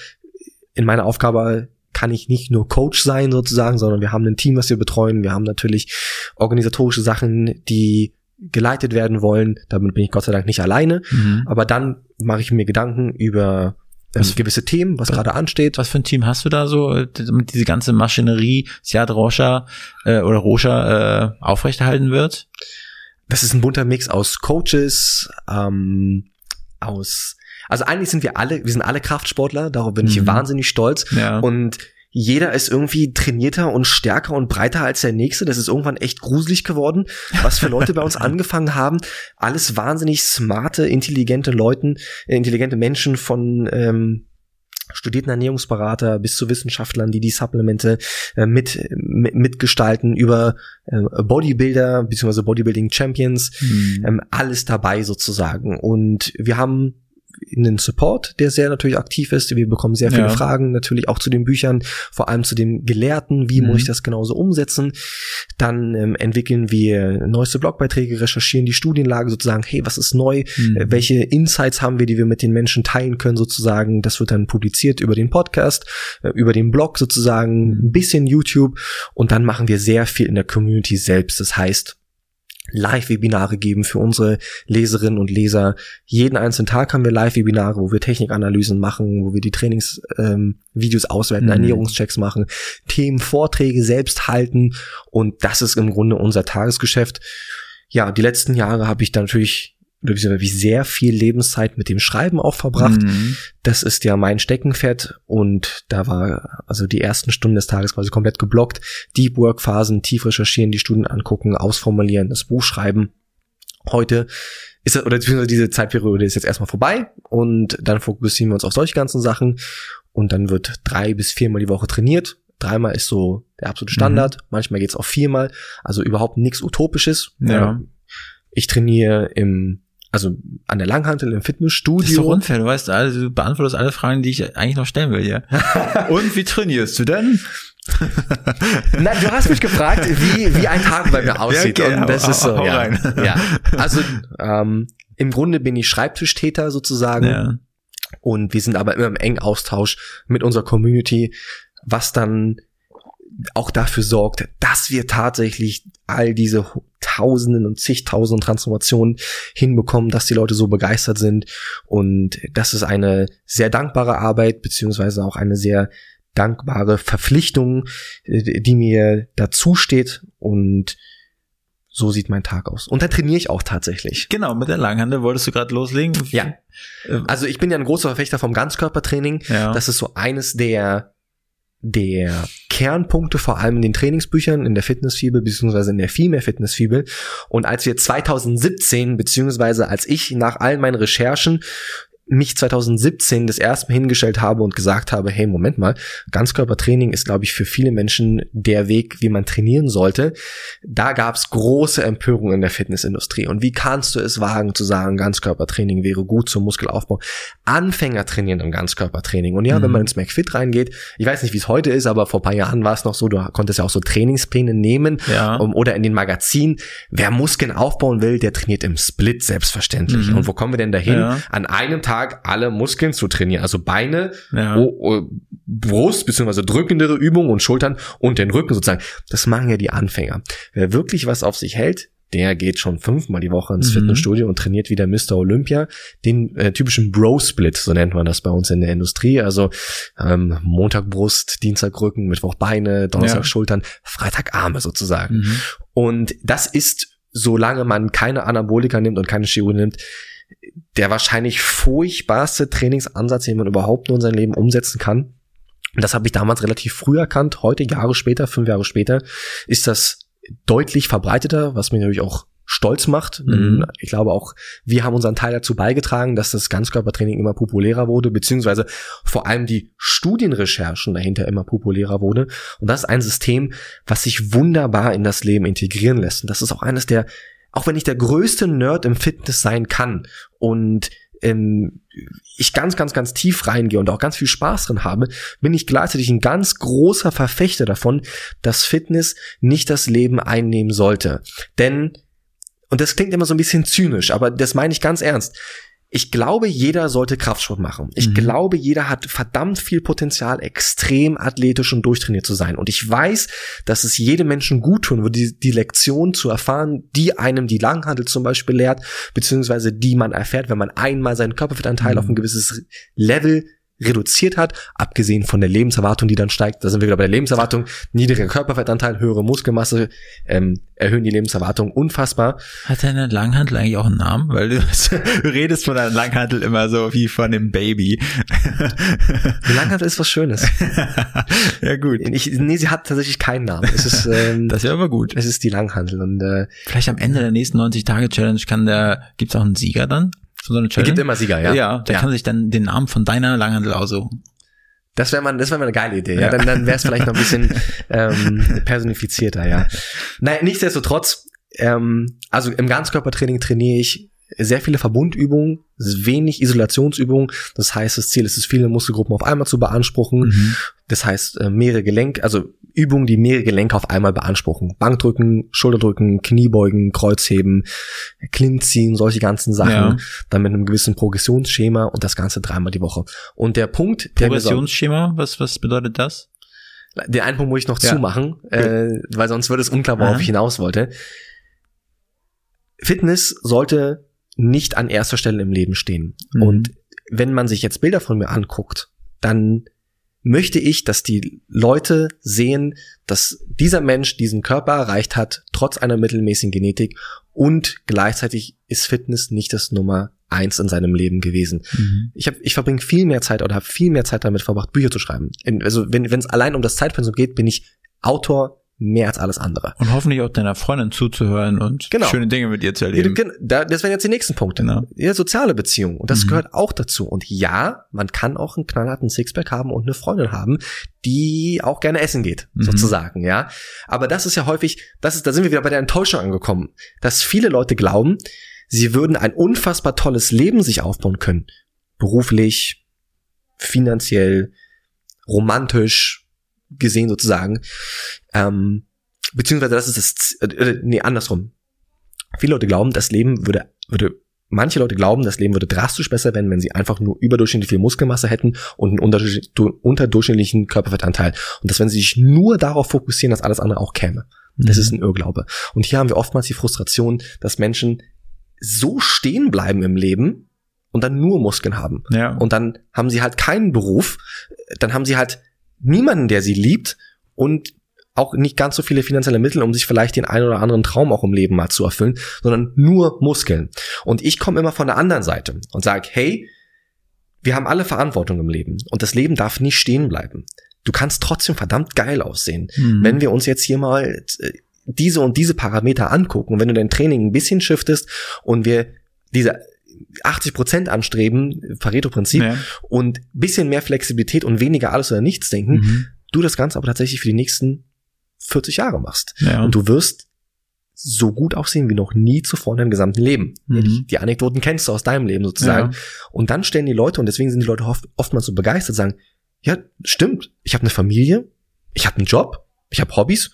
in meiner Aufgabe kann ich nicht nur Coach sein sozusagen, sondern wir haben ein Team, was wir betreuen. Wir haben natürlich organisatorische Sachen, die geleitet werden wollen. Damit bin ich Gott sei Dank nicht alleine. Mhm. Aber dann mache ich mir Gedanken über ähm, gewisse Themen, was, was gerade ansteht. Was für ein Team hast du da so, damit diese ganze Maschinerie Siad Rocha äh, oder Rocha äh, aufrechterhalten wird? Das ist ein bunter Mix aus Coaches, ähm, aus also eigentlich sind wir alle, wir sind alle Kraftsportler, darauf bin ich mhm. wahnsinnig stolz. Ja. Und jeder ist irgendwie trainierter und stärker und breiter als der nächste. Das ist irgendwann echt gruselig geworden, was für Leute bei uns angefangen haben. Alles wahnsinnig smarte, intelligente Leuten, äh, intelligente Menschen von ähm, studierten Ernährungsberater bis zu Wissenschaftlern, die die Supplemente äh, mit, mit mitgestalten über äh, Bodybuilder bzw. Bodybuilding Champions, mhm. ähm, alles dabei sozusagen. Und wir haben einen Support, der sehr natürlich aktiv ist. Wir bekommen sehr viele Ja. Fragen, natürlich auch zu den Büchern, vor allem zu den Gelehrten, wie Mhm. muss ich das genauso umsetzen. Dann ähm, entwickeln wir neueste Blogbeiträge, recherchieren die Studienlage sozusagen, hey, was ist neu, Mhm. äh, welche Insights haben wir, die wir mit den Menschen teilen können sozusagen. Das wird dann publiziert über den Podcast, äh, über den Blog sozusagen, ein bisschen YouTube und dann machen wir sehr viel in der Community selbst. Das heißt, Live-Webinare geben für unsere Leserinnen und Leser. Jeden einzelnen Tag haben wir Live-Webinare, wo wir Technikanalysen machen, wo wir die Trainingsvideos ähm, auswerten, Mhm. Ernährungschecks machen, Themen, Vorträge selbst halten und das ist im Grunde unser Tagesgeschäft. Ja, die letzten Jahre habe ich da natürlich oder ich sehr viel Lebenszeit mit dem Schreiben auch verbracht. Mhm. Das ist ja mein Steckenpferd und da war also die ersten Stunden des Tages quasi komplett geblockt. Deep Work Phasen, tief recherchieren, die Studien angucken, ausformulieren, das Buch schreiben. Heute ist das, oder beziehungsweise diese Zeitperiode ist jetzt erstmal vorbei und dann fokussieren wir uns auf solche ganzen Sachen und dann wird drei bis viermal die Woche trainiert. Dreimal ist so der absolute Standard, manchmal geht's auch viermal, also überhaupt nichts Utopisches. Ja. Ähm, Ich trainiere im, also an der Langhantel im Das ist doch Fitnessstudio. unfair, du weißt, also, du beantwortest alle Fragen, die ich eigentlich noch stellen will hier. Und wie trainierst du denn? Na, du hast mich gefragt, wie, wie ein Tag bei mir aussieht. okay, und das hau- ist so, ja, ja. Also ähm, im Grunde bin ich Schreibtischtäter sozusagen Ja. und wir sind aber immer im engen Austausch mit unserer Community, was dann auch dafür sorgt, dass wir tatsächlich all diese Tausenden und zigtausenden Transformationen hinbekommen, dass die Leute so begeistert sind. Und das ist eine sehr dankbare Arbeit, beziehungsweise auch eine sehr dankbare Verpflichtung, äh, die mir dazu steht. Und so sieht mein Tag aus. Und da trainiere ich auch tatsächlich. Genau, mit der Langhandel wolltest du gerade loslegen. Ja. Äh, Also ich bin ja ein großer Verfechter vom Ganzkörpertraining. Ja. Das ist so eines der der Kernpunkte, vor allem in den Trainingsbüchern, in der Fitnessfibel, beziehungsweise in der Female Fitnessfibel. Und als wir 2017, beziehungsweise als ich nach allen meinen Recherchen mich 2017 das erste Mal hingestellt habe und gesagt habe, hey, Moment mal, Ganzkörpertraining ist, glaube ich, für viele Menschen der Weg, wie man trainieren sollte. Da gab es große Empörung in der Fitnessindustrie. Und wie kannst du es wagen zu sagen, Ganzkörpertraining wäre gut zum Muskelaufbau? Anfänger trainieren im Ganzkörpertraining. Und ja, Mhm. wenn man ins McFit reingeht, ich weiß nicht, wie es heute ist, aber vor ein paar Jahren war es noch so, du konntest ja auch so Trainingspläne nehmen Ja. um, oder in den Magazinen. Wer Muskeln aufbauen will, der trainiert im Split selbstverständlich. Mhm. Und wo kommen wir denn dahin? Ja. An einem Tag alle Muskeln zu trainieren, also Beine, Ja. Brust beziehungsweise drückendere Übungen und Schultern und den Rücken sozusagen. Das machen ja die Anfänger. Wer wirklich was auf sich hält, der geht schon fünfmal die Woche ins Mhm. Fitnessstudio und trainiert wieder Mr. Olympia, den äh, typischen Bro-Split, so nennt man das bei uns in der Industrie. Also ähm, Montag Brust, Dienstag Rücken, Mittwoch Beine, Donnerstag Ja. Schultern, Freitag Arme sozusagen. Mhm. Und das ist, solange man keine Anabolika nimmt und keine Steroide nimmt, der wahrscheinlich furchtbarste Trainingsansatz, den man überhaupt nur in seinem Leben umsetzen kann. Und das habe ich damals relativ früh erkannt. Heute, Jahre später, fünf Jahre später, ist das deutlich verbreiteter, was mich natürlich auch stolz macht. Mhm. Ich glaube auch, wir haben unseren Teil dazu beigetragen, dass das Ganzkörpertraining immer populärer wurde, beziehungsweise vor allem die Studienrecherchen dahinter immer populärer wurde. Und das ist ein System, was sich wunderbar in das Leben integrieren lässt. Und das ist auch eines der, auch wenn ich der größte Nerd im Fitness sein kann und ähm, ich ganz, ganz, ganz tief reingehe und auch ganz viel Spaß drin habe, bin ich gleichzeitig ein ganz großer Verfechter davon, dass Fitness nicht das Leben einnehmen sollte. Denn, und das klingt immer so ein bisschen zynisch, aber das meine ich ganz ernst. Ich glaube, jeder sollte Kraftsport machen. Ich Mhm. glaube, jeder hat verdammt viel Potenzial, extrem athletisch und durchtrainiert zu sein. Und ich weiß, dass es jedem Menschen gut tun würde, die, die Lektion zu erfahren, die einem die Langhandel zum Beispiel lehrt, beziehungsweise die man erfährt, wenn man einmal seinen Körperfettanteil Mhm. auf ein gewisses Level reduziert hat, abgesehen von der Lebenserwartung, die dann steigt. Da sind wir wieder bei der Lebenserwartung. Niedriger Körperfettanteil, höhere Muskelmasse ähm, erhöhen die Lebenserwartung unfassbar. Hat deine Langhantel eigentlich auch einen Namen? Weil du, du redest von deiner Langhantel immer so wie von dem Baby. Die Langhantel ist was Schönes. ja gut. Ich, nee, sie hat tatsächlich keinen Namen. Es ist, ähm, Das wäre aber gut. es ist die Langhantel und äh, Vielleicht am Ende der nächsten 90-Tage-Challenge kann der, gibt's auch einen Sieger dann? So eine es Challenge? gibt immer Sieger, ja. Ja, der kann sich dann den Namen von deiner Langhantel aussuchen. Das wäre mal, das wäre mal eine geile Idee, ja. Ja. Dann, dann wäre es vielleicht noch ein bisschen ähm, personifizierter, ja. Naja, nichtsdestotrotz, ähm, also im Ganzkörpertraining trainiere ich sehr viele Verbundübungen, wenig Isolationsübungen. Das heißt, das Ziel ist es, viele Muskelgruppen auf einmal zu beanspruchen. Mhm. Das heißt, äh, mehrere Gelenke, also Übungen, die mehrere Gelenke auf einmal beanspruchen. Bankdrücken, Schulterdrücken, Kniebeugen, Kreuzheben, Klimmziehen, solche ganzen Sachen. Ja. Dann mit einem gewissen Progressionsschema und das Ganze dreimal die Woche. Und der Punkt, der Progressionsschema, was, was bedeutet das? Den einen Punkt muss ich noch ja. zumachen, äh, weil sonst würde es unklar, worauf Aha. ich hinaus wollte. Fitness sollte nicht an erster Stelle im Leben stehen. Mhm. Und wenn man sich jetzt Bilder von mir anguckt, dann möchte ich, dass die Leute sehen, dass dieser Mensch diesen Körper erreicht hat, trotz einer mittelmäßigen Genetik und gleichzeitig ist Fitness nicht das Nummer eins in seinem Leben gewesen. Mhm. Ich, hab, ich verbringe viel mehr Zeit oder habe viel mehr Zeit damit verbracht, Bücher zu schreiben. In, also wenn es allein um das Zeitpensum geht, bin ich Autor mehr als alles andere. Und hoffentlich auch deiner Freundin zuzuhören und genau. schöne Dinge mit ihr zu erleben. Ja, das wären jetzt die nächsten Punkte. Genau. Ja, soziale Beziehungen. Und das mhm. gehört auch dazu. Und ja, man kann auch einen knallharten Sixpack haben und eine Freundin haben, die auch gerne essen geht, mhm. sozusagen, ja. Aber das ist ja häufig, das ist, da sind wir wieder bei der Enttäuschung angekommen, dass viele Leute glauben, sie würden ein unfassbar tolles Leben sich aufbauen können. Beruflich, finanziell, romantisch, gesehen sozusagen. Ähm, beziehungsweise das ist das, äh, nee, andersrum. Viele Leute glauben, das Leben würde, würde, manche Leute glauben, das Leben würde drastisch besser werden, wenn sie einfach nur überdurchschnittlich viel Muskelmasse hätten und einen unterdurchschnittlichen Körperfettanteil. Und dass wenn sie sich nur darauf fokussieren, dass alles andere auch käme. Das mhm. ist ein Irrglaube. Und hier haben wir oftmals die Frustration, dass Menschen so stehen bleiben im Leben und dann nur Muskeln haben. Ja. Und dann haben sie halt keinen Beruf, dann haben sie halt niemanden, der sie liebt und auch nicht ganz so viele finanzielle Mittel, um sich vielleicht den einen oder anderen Traum auch im Leben mal zu erfüllen, sondern nur Muskeln. Und ich komme immer von der anderen Seite und sage, hey, wir haben alle Verantwortung im Leben und das Leben darf nicht stehen bleiben. Du kannst trotzdem verdammt geil aussehen. Mhm. Wenn wir uns jetzt hier mal äh, diese und diese Parameter angucken, wenn du dein Training ein bisschen shiftest und wir diese 80 Prozent anstreben, Pareto-Prinzip, ja. und bisschen mehr Flexibilität und weniger alles oder nichts denken, mhm. du das Ganze aber tatsächlich für die nächsten 40 Jahre machst. Ja. Und du wirst so gut aussehen wie noch nie zuvor in deinem gesamten Leben. Mhm. Die Anekdoten kennst du aus deinem Leben sozusagen. Ja. Und dann stellen die Leute, und deswegen sind die Leute oft, oftmals so begeistert, sagen, ja, stimmt, ich habe eine Familie, ich habe einen Job, ich habe Hobbys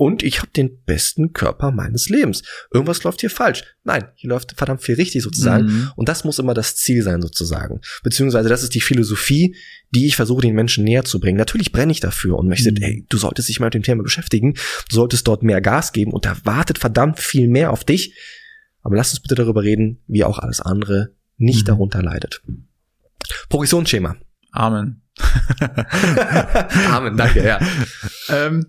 und ich habe den besten Körper meines Lebens. Irgendwas läuft hier falsch. Nein, hier läuft verdammt viel richtig sozusagen. Mhm. Und das muss immer das Ziel sein sozusagen. Beziehungsweise das ist die Philosophie, die ich versuche den Menschen näher zu bringen. Natürlich brenne ich dafür und möchte, mhm. ey, du solltest dich mal mit dem Thema beschäftigen, du solltest dort mehr Gas geben und da wartet verdammt viel mehr auf dich. Aber lass uns bitte darüber reden, wie auch alles andere nicht mhm. darunter leidet. Progressionsschema. Amen. Amen, danke, ja. ähm,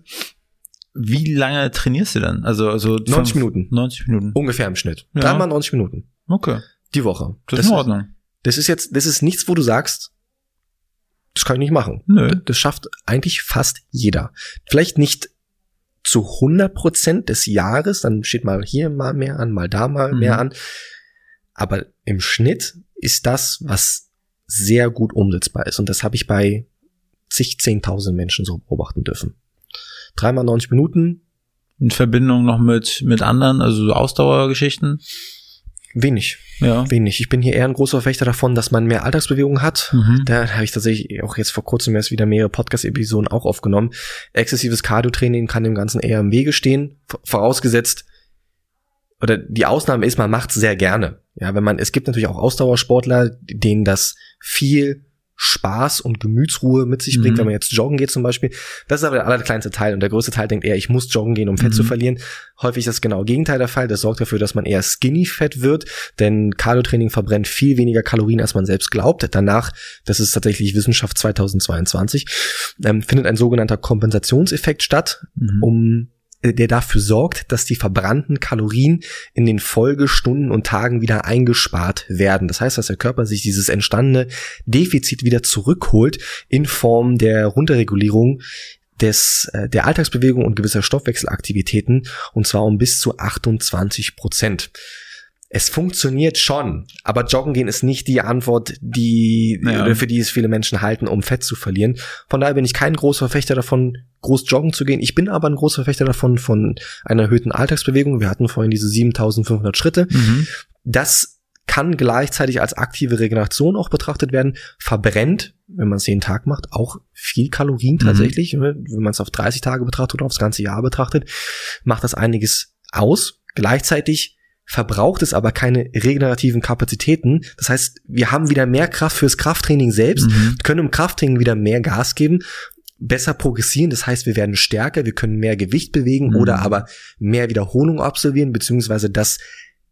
wie lange trainierst du dann? Also, also 90 Minuten. 90 Minuten. Ungefähr im Schnitt. Ja. Dreimal 90 Minuten. Okay. Die Woche. Das, das ist in Ordnung. Das ist jetzt, das ist nichts, wo du sagst, das kann ich nicht machen. Nö. Das schafft eigentlich fast jeder. Vielleicht nicht zu 100 Prozent des Jahres, dann steht mal hier mal mehr an, mal da mal mhm. mehr an. Aber im Schnitt ist das, was sehr gut umsetzbar ist. Und das habe ich bei zig, zehntausend Menschen so beobachten dürfen dreimal 90 Minuten. In Verbindung noch mit, mit anderen, also so Ausdauergeschichten? Wenig. Ja. Wenig. Ich bin hier eher ein großer Verfechter davon, dass man mehr Alltagsbewegung hat. Mhm. Da habe ich tatsächlich auch jetzt vor kurzem erst wieder mehrere Podcast-Episoden auch aufgenommen. Exzessives Cardio-Training kann dem Ganzen eher im Wege stehen, vorausgesetzt, oder die Ausnahme ist, man macht sehr gerne. Ja, wenn man, es gibt natürlich auch Ausdauersportler, denen das viel Spaß und Gemütsruhe mit sich bringt, mhm. wenn man jetzt joggen geht zum Beispiel. Das ist aber der allerkleinste Teil und der größte Teil denkt eher, ich muss joggen gehen, um Fett mhm. zu verlieren. Häufig ist das genau Gegenteil der Fall. Das sorgt dafür, dass man eher skinny fett wird, denn Cardio-Training verbrennt viel weniger Kalorien, als man selbst glaubt. Danach, das ist tatsächlich Wissenschaft 2022, ähm, findet ein sogenannter Kompensationseffekt statt, mhm. um der dafür sorgt, dass die verbrannten Kalorien in den Folgestunden und Tagen wieder eingespart werden. Das heißt, dass der Körper sich dieses entstandene Defizit wieder zurückholt in Form der Runterregulierung des, äh, der Alltagsbewegung und gewisser Stoffwechselaktivitäten und zwar um bis zu 28 Prozent es funktioniert schon, aber joggen gehen ist nicht die Antwort, die ja. für die es viele Menschen halten, um Fett zu verlieren. Von daher bin ich kein großer Verfechter davon, groß joggen zu gehen. Ich bin aber ein großer Verfechter davon von einer erhöhten Alltagsbewegung. Wir hatten vorhin diese 7500 Schritte. Mhm. Das kann gleichzeitig als aktive Regeneration auch betrachtet werden, verbrennt, wenn man es jeden Tag macht, auch viel Kalorien mhm. tatsächlich. Mhm. Wenn man es auf 30 Tage betrachtet oder aufs ganze Jahr betrachtet, macht das einiges aus. Gleichzeitig verbraucht es aber keine regenerativen Kapazitäten. Das heißt, wir haben wieder mehr Kraft fürs Krafttraining selbst, mhm. können im Krafttraining wieder mehr Gas geben, besser progressieren. Das heißt, wir werden stärker, wir können mehr Gewicht bewegen mhm. oder aber mehr Wiederholung absolvieren, beziehungsweise das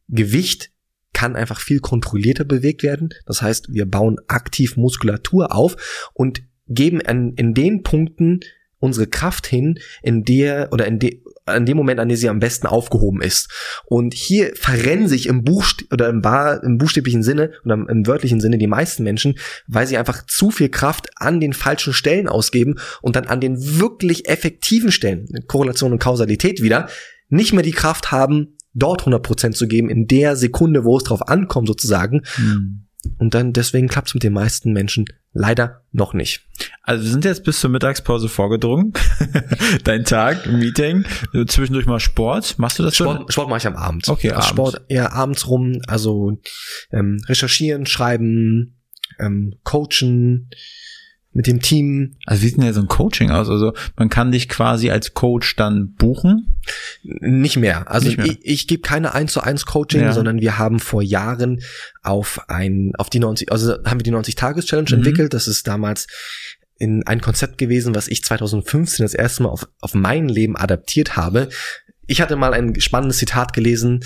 Gewicht kann einfach viel kontrollierter bewegt werden. Das heißt, wir bauen aktiv Muskulatur auf und geben an, in den Punkten unsere Kraft hin, in der oder in de, an dem Moment, an dem sie am besten aufgehoben ist. Und hier verrennen sich im Buch oder im, Bar, im buchstäblichen Sinne oder im, im wörtlichen Sinne die meisten Menschen, weil sie einfach zu viel Kraft an den falschen Stellen ausgeben und dann an den wirklich effektiven Stellen, Korrelation und Kausalität wieder, nicht mehr die Kraft haben, dort 100% zu geben, in der Sekunde, wo es drauf ankommt sozusagen. Mhm. Und dann deswegen klappt es mit den meisten Menschen leider noch nicht. Also wir sind jetzt bis zur Mittagspause vorgedrungen. Dein Tag, Meeting, zwischendurch mal Sport. Machst du das Sport, schon? Sport mache ich am Abend. Okay, also Sport eher abends rum. Also ähm, recherchieren, schreiben, ähm, coachen, mit dem Team. Also wie sieht denn ja so ein Coaching aus? Also man kann dich quasi als Coach dann buchen? Nicht mehr. Also Nicht mehr. ich, ich gebe keine 1 zu 1 Coaching, ja. sondern wir haben vor Jahren auf ein, auf die 90, also haben wir die 90-Tages-Challenge mhm. entwickelt. Das ist damals in ein Konzept gewesen, was ich 2015 das erste Mal auf, auf mein Leben adaptiert habe. Ich hatte mal ein spannendes Zitat gelesen,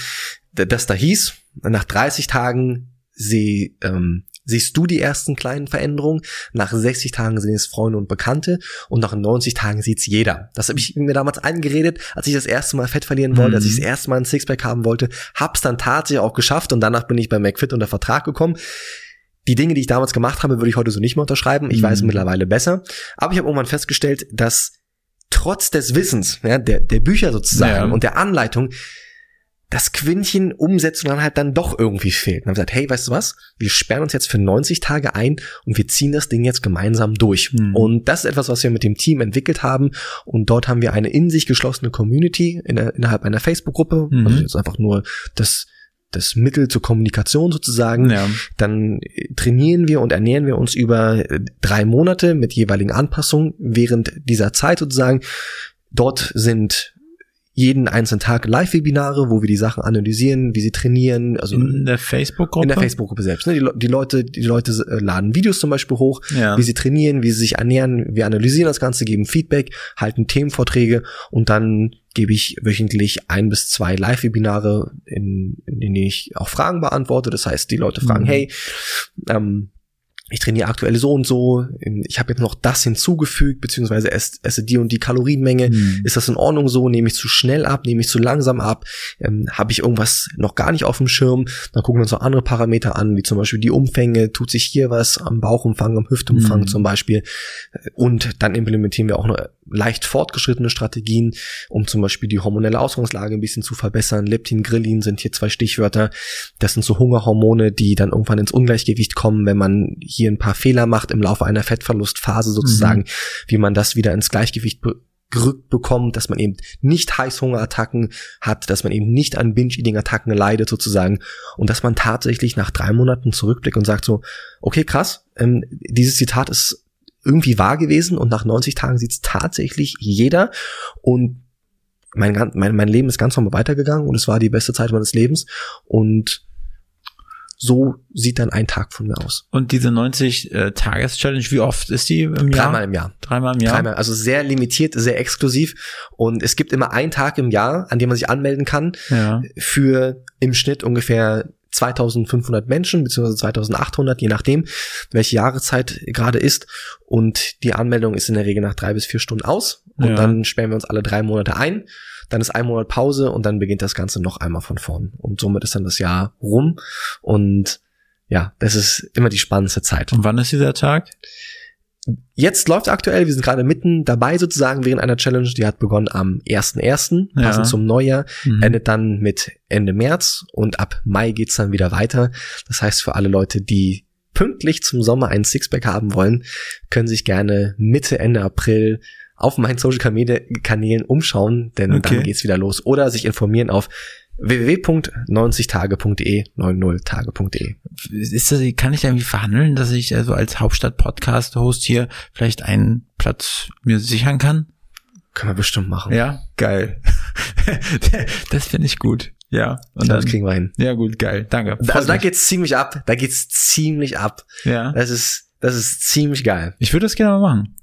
das da hieß, nach 30 Tagen sie ähm, siehst du die ersten kleinen Veränderungen. Nach 60 Tagen sehen es Freunde und Bekannte und nach 90 Tagen sieht's jeder. Das habe ich mir damals eingeredet, als ich das erste Mal Fett verlieren wollte, mhm. als ich das erste Mal ein Sixpack haben wollte. Hab's dann tatsächlich auch geschafft und danach bin ich bei McFit unter Vertrag gekommen. Die Dinge, die ich damals gemacht habe, würde ich heute so nicht mehr unterschreiben. Ich mhm. weiß mittlerweile besser. Aber ich habe irgendwann festgestellt, dass trotz des Wissens, ja, der, der Bücher sozusagen ja. und der Anleitung, das Quintchen Umsetzung dann halt dann doch irgendwie fehlt. Und haben gesagt, hey, weißt du was? Wir sperren uns jetzt für 90 Tage ein und wir ziehen das Ding jetzt gemeinsam durch. Mhm. Und das ist etwas, was wir mit dem Team entwickelt haben. Und dort haben wir eine in sich geschlossene Community in innerhalb einer Facebook-Gruppe. Mhm. Also jetzt einfach nur das das Mittel zur Kommunikation sozusagen. Ja. Dann trainieren wir und ernähren wir uns über drei Monate mit jeweiligen Anpassungen während dieser Zeit sozusagen. Dort sind jeden einzelnen Tag Live-Webinare, wo wir die Sachen analysieren, wie sie trainieren. Also in der Facebook-Gruppe? In der Facebook-Gruppe selbst. Ne? Die, die, Leute, die Leute äh, laden Videos zum Beispiel hoch, ja. wie sie trainieren, wie sie sich ernähren. Wir analysieren das Ganze, geben Feedback, halten Themenvorträge und dann gebe ich wöchentlich ein bis zwei Live-Webinare, in, in denen ich auch Fragen beantworte. Das heißt, die Leute fragen, mhm. hey, ähm, ich trainiere aktuell so und so, ich habe jetzt noch das hinzugefügt, beziehungsweise esse, esse die und die Kalorienmenge. Mhm. Ist das in Ordnung so? Nehme ich zu schnell ab? Nehme ich zu langsam ab? Ähm, habe ich irgendwas noch gar nicht auf dem Schirm? Dann gucken wir uns noch andere Parameter an, wie zum Beispiel die Umfänge. Tut sich hier was am Bauchumfang, am Hüftumfang mhm. zum Beispiel? Und dann implementieren wir auch noch leicht fortgeschrittene Strategien, um zum Beispiel die hormonelle Ausgangslage ein bisschen zu verbessern. Leptin, Grillin sind hier zwei Stichwörter. Das sind so Hungerhormone, die dann irgendwann ins Ungleichgewicht kommen, wenn man hier ein paar Fehler macht im Laufe einer Fettverlustphase sozusagen, mhm. wie man das wieder ins Gleichgewicht gerückt bekommt, dass man eben nicht Heißhungerattacken hat, dass man eben nicht an Binge-Eating-Attacken leidet sozusagen und dass man tatsächlich nach drei Monaten zurückblickt und sagt so, okay, krass, ähm, dieses Zitat ist irgendwie wahr gewesen und nach 90 Tagen sieht es tatsächlich jeder und mein, mein, mein Leben ist ganz normal weitergegangen und es war die beste Zeit meines Lebens und so sieht dann ein Tag von mir aus. Und diese 90 äh, wie oft ist die im Jahr? Dreimal im Jahr. Dreimal im Jahr. Dreimal, also sehr limitiert, sehr exklusiv. Und es gibt immer einen Tag im Jahr, an dem man sich anmelden kann, ja. für im Schnitt ungefähr 2500 Menschen, beziehungsweise 2800, je nachdem, welche Jahreszeit gerade ist. Und die Anmeldung ist in der Regel nach drei bis vier Stunden aus. Und ja. dann sperren wir uns alle drei Monate ein. Dann ist ein Monat Pause und dann beginnt das Ganze noch einmal von vorn. Und somit ist dann das Jahr rum. Und ja, das ist immer die spannendste Zeit. Und wann ist dieser Tag? Jetzt läuft aktuell, wir sind gerade mitten dabei sozusagen während einer Challenge, die hat begonnen am 1.1., ja. passend zum Neujahr, mhm. endet dann mit Ende März und ab Mai geht's dann wieder weiter. Das heißt, für alle Leute, die pünktlich zum Sommer einen Sixpack haben wollen, können sich gerne Mitte, Ende April auf meinen Social Media Kanälen umschauen, denn okay. dann geht's wieder los. Oder sich informieren auf www.90tage.de, 90tage.de. Ist das, kann ich da irgendwie verhandeln, dass ich also als Hauptstadt-Podcast-Host hier vielleicht einen Platz mir sichern kann? Können wir bestimmt machen. Ja, geil. das finde ich gut. Ja. Und dann, das kriegen wir hin. Ja, gut, geil. Danke. Freut also da geht's ziemlich ab. Da geht's ziemlich ab. Ja. Das ist, das ist ziemlich geil. Ich würde das gerne mal machen.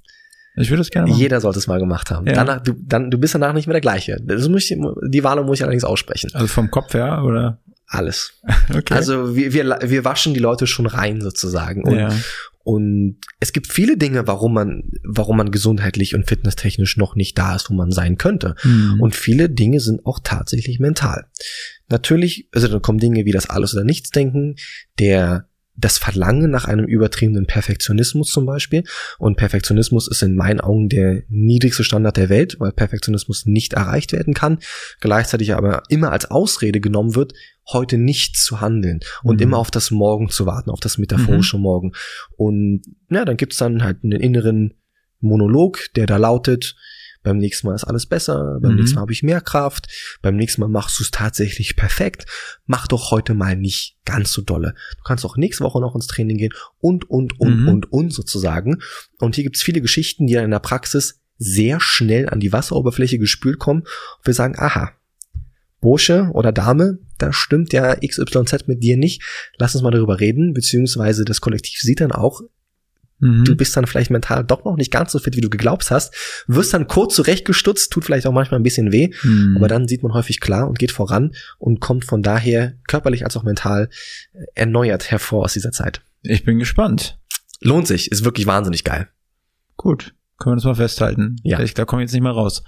Ich würde das gerne machen. Jeder sollte es mal gemacht haben. Ja. Danach, du, dann, du bist danach nicht mehr der gleiche. Das muss ich, die Wahl muss ich allerdings aussprechen. Also vom Kopf her, oder? Alles. okay. Also wir, wir, wir waschen die Leute schon rein sozusagen. Und, ja. und es gibt viele Dinge, warum man, warum man gesundheitlich und fitnesstechnisch noch nicht da ist, wo man sein könnte. Mhm. Und viele Dinge sind auch tatsächlich mental. Natürlich, also dann kommen Dinge wie das Alles- oder Nichts-Denken, der das Verlangen nach einem übertriebenen Perfektionismus zum Beispiel. Und Perfektionismus ist in meinen Augen der niedrigste Standard der Welt, weil Perfektionismus nicht erreicht werden kann, gleichzeitig aber immer als Ausrede genommen wird, heute nicht zu handeln und mhm. immer auf das Morgen zu warten, auf das metaphorische mhm. Morgen. Und ja, dann gibt's dann halt einen inneren Monolog, der da lautet, beim nächsten Mal ist alles besser, beim mhm. nächsten Mal habe ich mehr Kraft, beim nächsten Mal machst du es tatsächlich perfekt. Mach doch heute mal nicht ganz so dolle. Du kannst auch nächste Woche noch ins Training gehen und, und, und, mhm. und, und sozusagen. Und hier gibt's viele Geschichten, die dann in der Praxis sehr schnell an die Wasseroberfläche gespült kommen und wir sagen, aha, Bursche oder Dame, da stimmt ja XYZ mit dir nicht. Lass uns mal darüber reden, beziehungsweise das Kollektiv sieht dann auch, Mhm. Du bist dann vielleicht mental doch noch nicht ganz so fit, wie du geglaubt hast, wirst dann kurz zurechtgestutzt, tut vielleicht auch manchmal ein bisschen weh, mhm. aber dann sieht man häufig klar und geht voran und kommt von daher körperlich als auch mental erneuert hervor aus dieser Zeit. Ich bin gespannt. Lohnt sich, ist wirklich wahnsinnig geil. Gut, können wir das mal festhalten. Ja. Ich, da komme ich jetzt nicht mehr raus.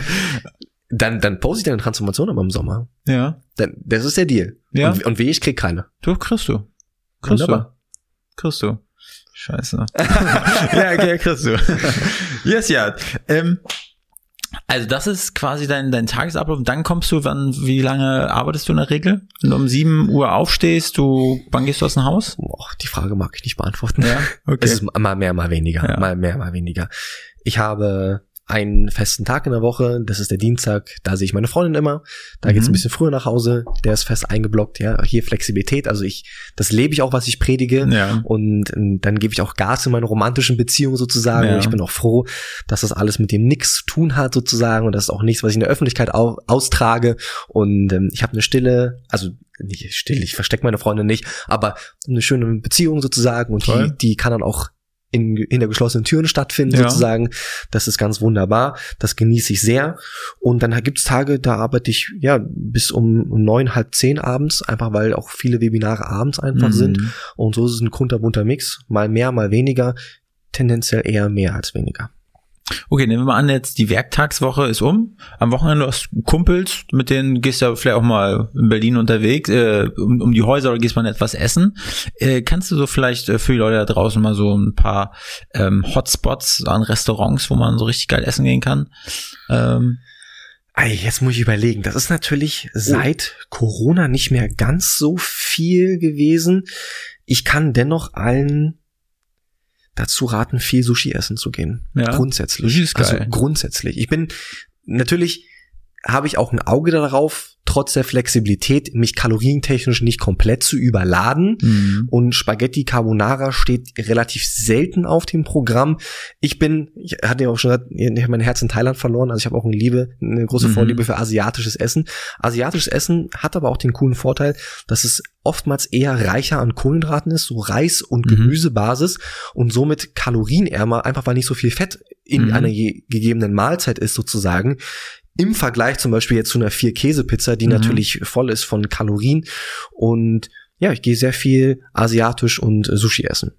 dann, dann pose ich deine Transformation aber im Sommer. Ja. Dann, das ist der Deal. Ja. Und, und weh, ich krieg keine. Du kriegst du. Kriegst Wunderbar. du. Kriegst du. Scheiße. ja, okay, kriegst du. yes, ja. Ähm, also das ist quasi dein, dein Tagesablauf. Dann kommst du, wann, wie lange arbeitest du in der Regel? Wenn du um sieben Uhr aufstehst, du, wann gehst du aus dem Haus? Boah, die Frage mag ich nicht beantworten. Ja, okay. Es ist mal mehr, mal weniger. Ja. Mal mehr, mal weniger. Ich habe einen festen Tag in der Woche, das ist der Dienstag, da sehe ich meine Freundin immer, da mhm. geht's ein bisschen früher nach Hause, der ist fest eingeblockt, ja, hier Flexibilität, also ich, das lebe ich auch, was ich predige. Ja. und ähm, dann gebe ich auch Gas in meine romantischen Beziehungen sozusagen. Ja. und ich bin auch froh, dass das alles mit dem nichts zu tun hat sozusagen und das ist auch nichts, was ich in der Öffentlichkeit au austrage. Und ähm, ich habe eine stille, also nicht still, ich verstecke meine Freundin nicht, aber eine schöne Beziehung sozusagen. Und die, die kann dann auch in, in der geschlossenen Türen stattfinden, ja. sozusagen. Das ist ganz wunderbar. Das genieße ich sehr. Und dann gibt's Tage, da arbeite ich ja bis um neun, halb zehn abends, einfach weil auch viele Webinare abends einfach mhm. sind. Und so ist es ein kunterbunter Mix. Mal mehr, mal weniger. Tendenziell eher mehr als weniger. Okay, nehmen wir mal an, jetzt die Werktagswoche ist um. Am Wochenende hast du Kumpels, mit denen gehst du vielleicht auch mal in Berlin unterwegs, äh, um, um die Häuser oder gehst mal etwas essen. Äh, kannst du so vielleicht äh, für die Leute da draußen mal so ein paar ähm, Hotspots an Restaurants, wo man so richtig geil essen gehen kann? Ähm, Jetzt muss ich überlegen. Das ist natürlich seit oh. Corona nicht mehr ganz so viel gewesen. Ich kann dennoch allen dazu raten, viel Sushi essen zu gehen. Ja. Grundsätzlich. Sushi ist geil. Also grundsätzlich. Ich bin natürlich habe ich auch ein Auge darauf, trotz der Flexibilität, mich kalorientechnisch nicht komplett zu überladen. Mhm. Und Spaghetti Carbonara steht relativ selten auf dem Programm. Ich bin, ich hatte ja auch schon gesagt, ich habe mein Herz in Thailand verloren, also ich habe auch eine Liebe, eine große mhm. Vorliebe für asiatisches Essen. Asiatisches Essen hat aber auch den coolen Vorteil, dass es oftmals eher reicher an Kohlenhydraten ist, so Reis- und mhm. Gemüsebasis und somit kalorienärmer, einfach weil nicht so viel Fett in mhm. einer gegebenen Mahlzeit ist sozusagen im Vergleich zum Beispiel jetzt zu einer Vier-Käse-Pizza, die mhm. natürlich voll ist von Kalorien. Und ja, ich gehe sehr viel asiatisch und Sushi essen.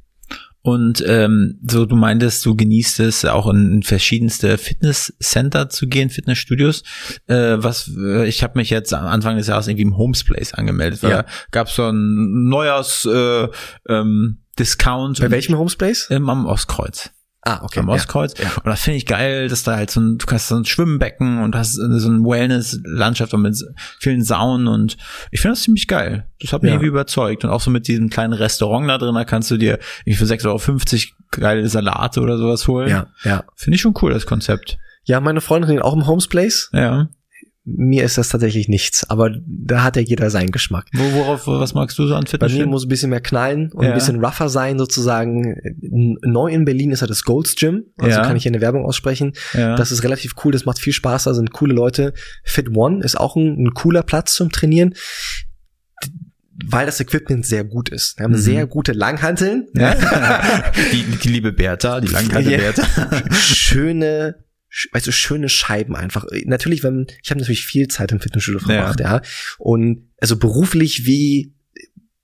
Und ähm, so du meintest, du genießt es auch in verschiedenste Fitnesscenter zu gehen, Fitnessstudios. Äh, was äh, ich habe mich jetzt am Anfang des Jahres irgendwie im Homes Place angemeldet. Ja. Gab so ein Neujahrs äh, ähm, Discount. Bei welchem Homes Place? Ähm, am Ostkreuz. Ah, okay. Am Ostkreuz. Ja, ja. Und das finde ich geil, dass da halt so ein, du hast so ein Schwimmbecken und hast so ein Wellness-Landschaft mit vielen Saunen und ich finde das ziemlich geil. Das hat mich ja. irgendwie überzeugt. Und auch so mit diesem kleinen Restaurant da drin, da kannst du dir irgendwie für 6,50 Euro geile Salate oder sowas holen. Ja, ja. Finde ich schon cool, das Konzept. Ja, meine Freundin auch im Homes Place. Ja mir ist das tatsächlich nichts, aber da hat ja jeder seinen Geschmack. Wo, worauf, was magst du so an Fitness? Bei mir muss ein bisschen mehr knallen und ja. ein bisschen rougher sein sozusagen. Neu in Berlin ist ja das Golds Gym, also ja. kann ich hier eine Werbung aussprechen. Ja. Das ist relativ cool, das macht viel Spaß, da sind coole Leute. Fit One ist auch ein, ein cooler Platz zum Trainieren weil das Equipment sehr gut ist. Wir haben mhm. sehr gute Langhanteln. Ja. die, die liebe Bertha, die Langhantel Bertha. Schöne weißt du, schöne Scheiben einfach. Natürlich, wenn, ich habe natürlich viel Zeit im Fitnessstudio verbracht, ja. ja. Und also beruflich wie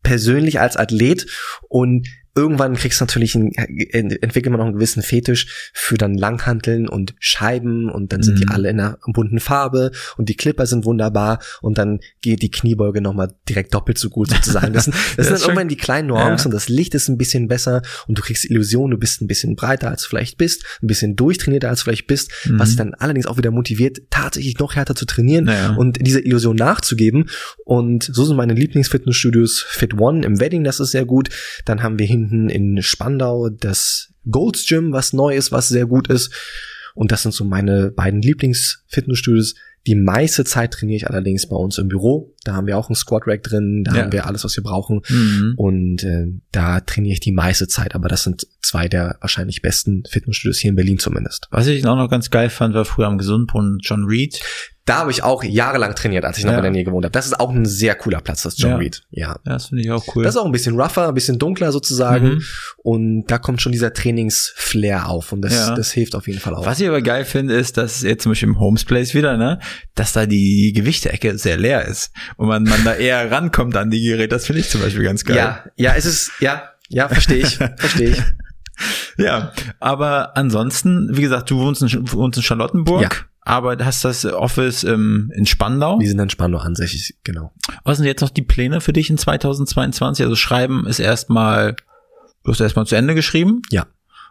persönlich als Athlet und irgendwann kriegst du natürlich ein, entwickelt man noch einen gewissen Fetisch für dann Langhanteln und Scheiben und dann sind mhm. die alle in einer bunten Farbe und die Clipper sind wunderbar und dann geht die Kniebeuge nochmal direkt doppelt so gut sozusagen. Das, sind, das, sind dann irgendwann die kleinen Nuancen ja. und das Licht ist ein bisschen besser und du kriegst Illusion, du bist ein bisschen breiter als du vielleicht bist, ein bisschen durchtrainierter als du vielleicht bist, mhm. was dich dann allerdings auch wieder motiviert, tatsächlich noch härter zu trainieren ja. und diese Illusion nachzugeben und so sind meine Lieblingsfitnessstudios Fit One im Wedding, das ist sehr gut. Dann haben wir hin hinten in Spandau das Golds Gym, was neu ist, was sehr gut ist. Und das sind so meine beiden Lieblingsfitnessstudios. Die meiste Zeit trainiere ich allerdings bei uns im Büro. Da haben wir auch ein Squat Rack drin, da ja. haben wir alles, was wir brauchen. Mhm. Und äh, da trainiere ich die meiste Zeit. Aber das sind zwei der wahrscheinlich besten Fitnessstudios hier in Berlin zumindest. Was ich auch noch ganz geil fand, war früher am Gesundbrunnen John Reed. Da habe ich auch jahrelang trainiert, als ich noch ja. in der Nähe gewohnt habe. Das ist auch ein sehr cooler Platz, das John ja. Reed. Ja. ja das finde ich auch cool. Das ist auch ein bisschen rougher, ein bisschen dunkler sozusagen. Mhm. Und da kommt schon dieser Trainingsflair auf. Und das, ja. das hilft auf jeden Fall auch. Was ich aber geil finde, ist, dass jetzt zum Beispiel im Homes Place wieder, ne, dass da die Gewichteecke sehr leer ist. Und man, man da eher rankommt an die Geräte. Das finde ich zum Beispiel ganz geil. Ja, ja, es ist, ja, ja, verstehe ich, verstehe ich. Ja, aber ansonsten, wie gesagt, du wohnst in, wohnst in Charlottenburg. Ja aber hast das Office ähm, in Spandau. Die sind in Spandau ansässig, genau. Was sind jetzt noch die Pläne für dich in 2022? Also Schreiben ist erstmal, du hast erstmal zu Ende geschrieben. Ja.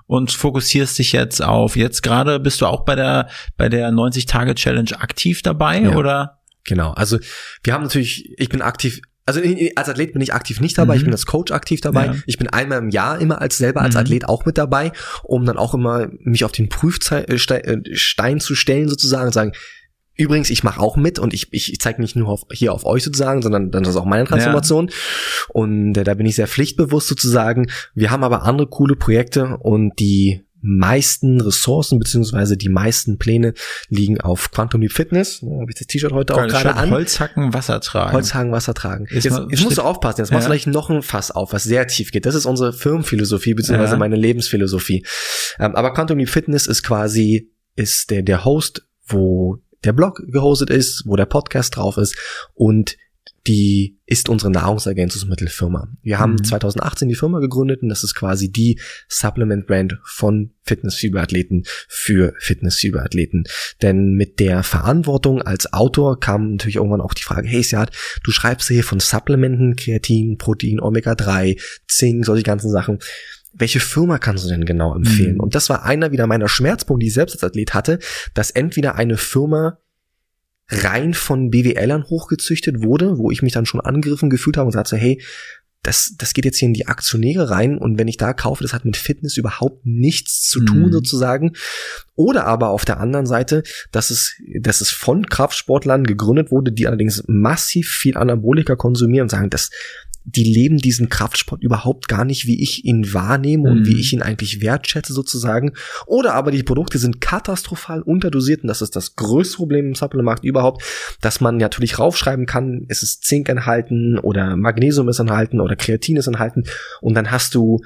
Und fokussierst dich jetzt auf, jetzt gerade bist du auch bei der, bei der 90-Tage-Challenge aktiv dabei, ja. oder? Genau. Also, wir haben natürlich, ich bin aktiv also als Athlet bin ich aktiv nicht dabei, mhm. ich bin als Coach aktiv dabei. Ja. Ich bin einmal im Jahr immer als selber als mhm. Athlet auch mit dabei, um dann auch immer mich auf den Prüfstein äh, äh, zu stellen sozusagen und sagen, übrigens, ich mache auch mit und ich, ich, ich zeige nicht nur auf, hier auf euch sozusagen, sondern dann ist das auch meine Transformation. Ja. Und äh, da bin ich sehr pflichtbewusst sozusagen. Wir haben aber andere coole Projekte und die meisten Ressourcen beziehungsweise die meisten Pläne liegen auf Quantum Leap Fitness. Da habe ich das T-Shirt heute Geil, auch gerade an. Holzhacken, Wasser tragen. Holzhacken, Wasser tragen. Jetzt, jetzt musst du aufpassen, jetzt ja. machst du gleich noch ein Fass auf, was sehr tief geht. Das ist unsere Firmenphilosophie beziehungsweise ja. meine Lebensphilosophie. Ähm, aber Quantum Leap Fitness ist quasi, ist der, der Host, wo der Blog gehostet ist, wo der Podcast drauf ist und die ist unsere Nahrungsergänzungsmittelfirma. Wir haben mhm. 2018 die Firma gegründet und das ist quasi die Supplement-Brand von Fitnessfieberathleten für Fitnessfieberathleten. Denn mit der Verantwortung als Autor kam natürlich irgendwann auch die Frage, hey Siad, du schreibst hier von Supplementen, Kreatin, Protein, Omega-3, Zink, solche ganzen Sachen welche Firma kannst du denn genau empfehlen? Mhm. Und das war einer wieder meiner Schmerzpunkte, die ich selbst als Athlet hatte, dass entweder eine Firma rein von BWLern hochgezüchtet wurde, wo ich mich dann schon angegriffen gefühlt habe und sagte, hey, das, das geht jetzt hier in die Aktionäre rein und wenn ich da kaufe, das hat mit Fitness überhaupt nichts zu tun mhm. sozusagen. Oder aber auf der anderen Seite, dass es, dass es von Kraftsportlern gegründet wurde, die allerdings massiv viel Anabolika konsumieren und sagen, das, die leben diesen Kraftsport überhaupt gar nicht, wie ich ihn wahrnehme und wie mhm. ich ihn eigentlich wertschätze sozusagen. Oder aber die Produkte sind katastrophal unterdosiert und das ist das größte Problem im Supplementmarkt überhaupt, dass man natürlich raufschreiben kann, es ist Zink enthalten oder Magnesium ist enthalten oder Kreatin ist enthalten und dann hast du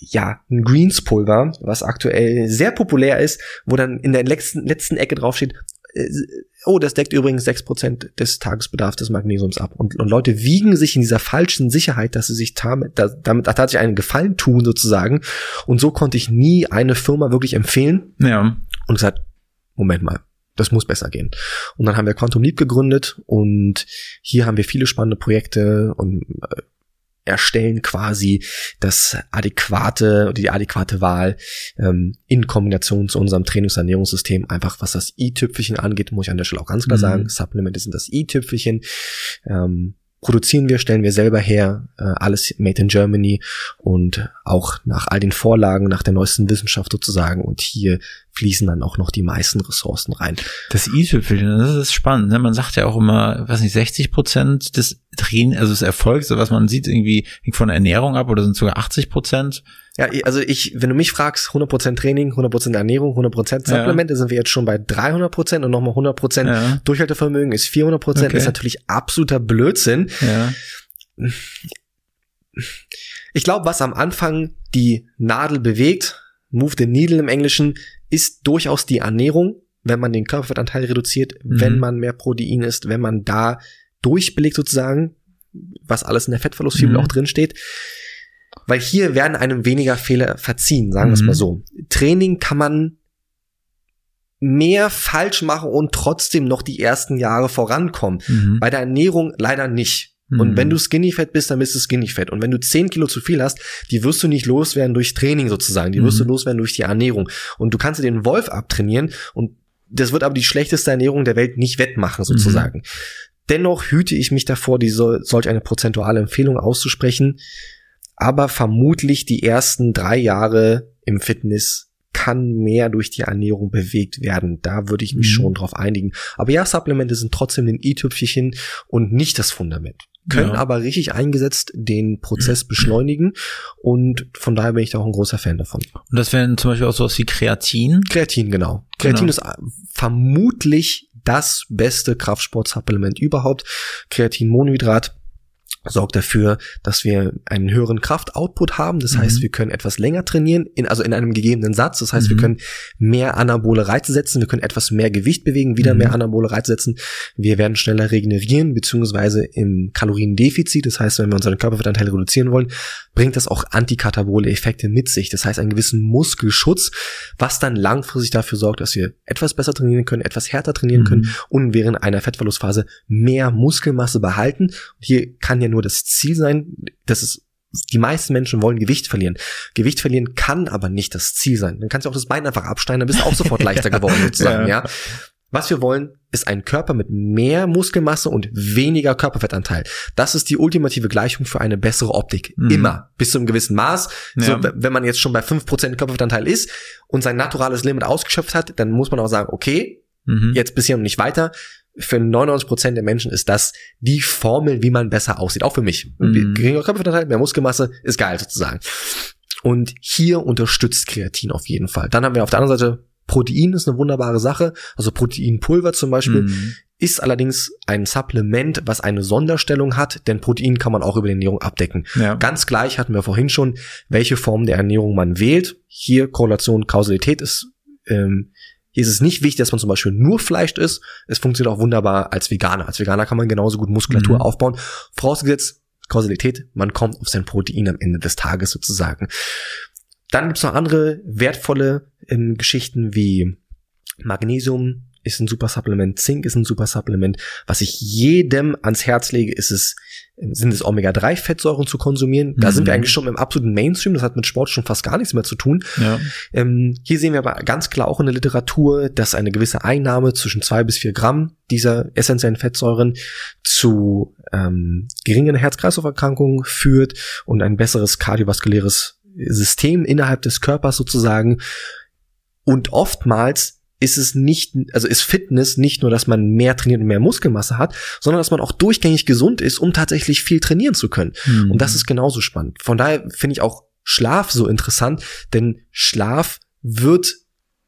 ja, ein Greenspulver, was aktuell sehr populär ist, wo dann in der letzten, letzten Ecke draufsteht, oh, das deckt übrigens sechs Prozent des Tagesbedarfs des Magnesiums ab. Und, und Leute wiegen sich in dieser falschen Sicherheit, dass sie sich damit, da, damit tatsächlich einen Gefallen tun sozusagen. Und so konnte ich nie eine Firma wirklich empfehlen. Ja. Und gesagt, Moment mal, das muss besser gehen. Und dann haben wir Quantum Leap gegründet und hier haben wir viele spannende Projekte und äh, erstellen quasi das adäquate die adäquate Wahl ähm, in Kombination zu unserem Trainingsernährungssystem. Einfach was das i-Tüpfelchen angeht, muss ich an der Stelle auch ganz klar mhm. sagen. Supplemente sind das i-Tüpfelchen. Ähm, produzieren wir, stellen wir selber her, äh, alles made in Germany und auch nach all den Vorlagen, nach der neuesten Wissenschaft sozusagen. Und hier fließen dann auch noch die meisten Ressourcen rein. Das i-Tüpfelchen, das ist spannend. Ne? Man sagt ja auch immer, was nicht, 60 Prozent des Training, also des Erfolgs, was man sieht, irgendwie hängt von Ernährung ab oder sind sogar 80 Prozent. Ja, also ich, wenn du mich fragst, 100% Training, 100% Ernährung, 100% Supplemente, ja. sind wir jetzt schon bei 300% und nochmal 100% ja. Durchhaltevermögen ist 400%, okay. ist natürlich absoluter Blödsinn. Ja. Ich glaube, was am Anfang die Nadel bewegt, move the needle im Englischen, ist durchaus die Ernährung, wenn man den Körperfettanteil reduziert, mhm. wenn man mehr Protein isst, wenn man da durchbelegt sozusagen, was alles in der Fettverlustfibel mhm. auch drin steht. Weil hier werden einem weniger Fehler verziehen, sagen wir es mal mhm. so. Training kann man mehr falsch machen und trotzdem noch die ersten Jahre vorankommen. Mhm. Bei der Ernährung leider nicht. Und wenn mhm. du skinny fett bist, dann bist du skinny fett. Und wenn du 10 Kilo zu viel hast, die wirst du nicht loswerden durch Training sozusagen. Die wirst du mhm. loswerden durch die Ernährung. Und du kannst dir den Wolf abtrainieren und das wird aber die schlechteste Ernährung der Welt nicht wettmachen sozusagen. Mhm. Dennoch hüte ich mich davor, die soll, solch eine prozentuale Empfehlung auszusprechen. Aber vermutlich die ersten drei Jahre im Fitness kann mehr durch die Ernährung bewegt werden. Da würde ich mich mhm. schon drauf einigen. Aber ja, Supplemente sind trotzdem ein i-Tüpfchen und nicht das Fundament. Können ja. aber richtig eingesetzt den Prozess beschleunigen und von daher bin ich da auch ein großer Fan davon. Und das wären zum Beispiel auch sowas wie Kreatin? Kreatin, genau. Kreatin genau. ist vermutlich das beste Kraftsportsupplement überhaupt. Kreatinmonohydrat sorgt dafür, dass wir einen höheren Kraftoutput haben. Das mhm. heißt, wir können etwas länger trainieren, in, also in einem gegebenen Satz. Das heißt, mhm. wir können mehr anabole Reize setzen, wir können etwas mehr Gewicht bewegen, wieder mhm. mehr anabole Reize setzen. Wir werden schneller regenerieren, beziehungsweise im Kaloriendefizit. Das heißt, wenn wir unseren Körperfettanteil reduzieren wollen, bringt das auch antikatabole Effekte mit sich. Das heißt, einen gewissen Muskelschutz, was dann langfristig dafür sorgt, dass wir etwas besser trainieren können, etwas härter trainieren können mhm. und während einer Fettverlustphase mehr Muskelmasse behalten. Hier kann ja nur das Ziel sein, dass es die meisten Menschen wollen Gewicht verlieren. Gewicht verlieren kann aber nicht das Ziel sein. Dann kannst du auch das Bein einfach absteigen, dann bist du auch sofort leichter geworden sozusagen, ja. ja. Was wir wollen, ist ein Körper mit mehr Muskelmasse und weniger Körperfettanteil. Das ist die ultimative Gleichung für eine bessere Optik. Mhm. Immer. Bis zu einem gewissen Maß. Ja. So, wenn man jetzt schon bei fünf Prozent Körperfettanteil ist und sein naturales Limit ausgeschöpft hat, dann muss man auch sagen, okay, mhm. jetzt bisher noch nicht weiter für 99% der Menschen ist das die Formel, wie man besser aussieht. Auch für mich. Mhm. Geringer Körperfettanteil, mehr Muskelmasse, ist geil sozusagen. Und hier unterstützt Kreatin auf jeden Fall. Dann haben wir auf der anderen Seite Protein ist eine wunderbare Sache. Also Proteinpulver zum Beispiel mhm. ist allerdings ein Supplement, was eine Sonderstellung hat, denn Protein kann man auch über die Ernährung abdecken. Ja. Ganz gleich hatten wir vorhin schon, welche Form der Ernährung man wählt. Hier Korrelation, Kausalität ist ähm, hier ist es nicht wichtig, dass man zum Beispiel nur Fleisch isst. Es funktioniert auch wunderbar als Veganer. Als Veganer kann man genauso gut Muskulatur mhm. aufbauen. Vorausgesetzt, Kausalität, man kommt auf sein Protein am Ende des Tages sozusagen. Dann gibt's noch andere wertvolle ähm, Geschichten wie Magnesium, ist ein super Supplement, Zink ist ein super Supplement. Was ich jedem ans Herz lege, ist es, sind es Omega-3-Fettsäuren zu konsumieren. Da mhm. sind wir eigentlich schon im absoluten Mainstream, das hat mit Sport schon fast gar nichts mehr zu tun. Ja. Ähm, hier sehen wir aber ganz klar auch in der Literatur, dass eine gewisse Einnahme zwischen zwei bis vier Gramm dieser essentiellen Fettsäuren zu ähm, geringeren Herz-Kreislauf-Erkrankungen führt und ein besseres kardiovaskuläres System innerhalb des Körpers sozusagen. Und oftmals ist es nicht, also ist Fitness nicht nur, dass man mehr trainiert und mehr Muskelmasse hat, sondern dass man auch durchgängig gesund ist, um tatsächlich viel trainieren zu können. Mhm. Und das ist genauso spannend. Von daher finde ich auch Schlaf so interessant, denn Schlaf wird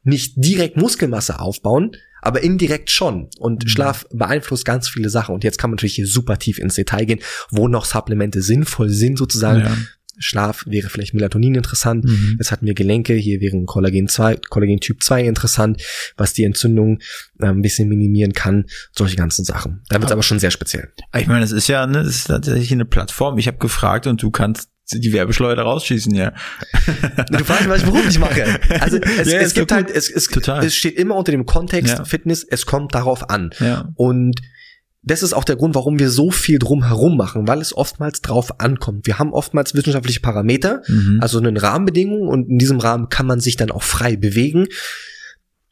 nicht direkt Muskelmasse aufbauen, aber indirekt schon. Und mhm. Schlaf beeinflusst ganz viele Sachen. Und jetzt kann man natürlich hier super tief ins Detail gehen, wo noch Supplemente sinnvoll sind sozusagen. Ja. Schlaf wäre vielleicht Melatonin interessant. Mhm. Jetzt hatten wir Gelenke, hier wären Kollagen 2, Kollagen Typ 2 interessant, was die Entzündung äh, ein bisschen minimieren kann, solche ganzen Sachen. Da wird es aber schon sehr speziell. Ich meine, es ist ja, ne, das ist tatsächlich eine Plattform. Ich habe gefragt und du kannst die Werbeschleuder rausschießen, ja. Du fragst, was ich beruflich mache. Also es, ja, es gibt halt, es, es, es steht immer unter dem Kontext ja. Fitness, es kommt darauf an. Ja. Und das ist auch der Grund, warum wir so viel drumherum machen, weil es oftmals drauf ankommt. Wir haben oftmals wissenschaftliche Parameter, mhm. also eine Rahmenbedingung und in diesem Rahmen kann man sich dann auch frei bewegen.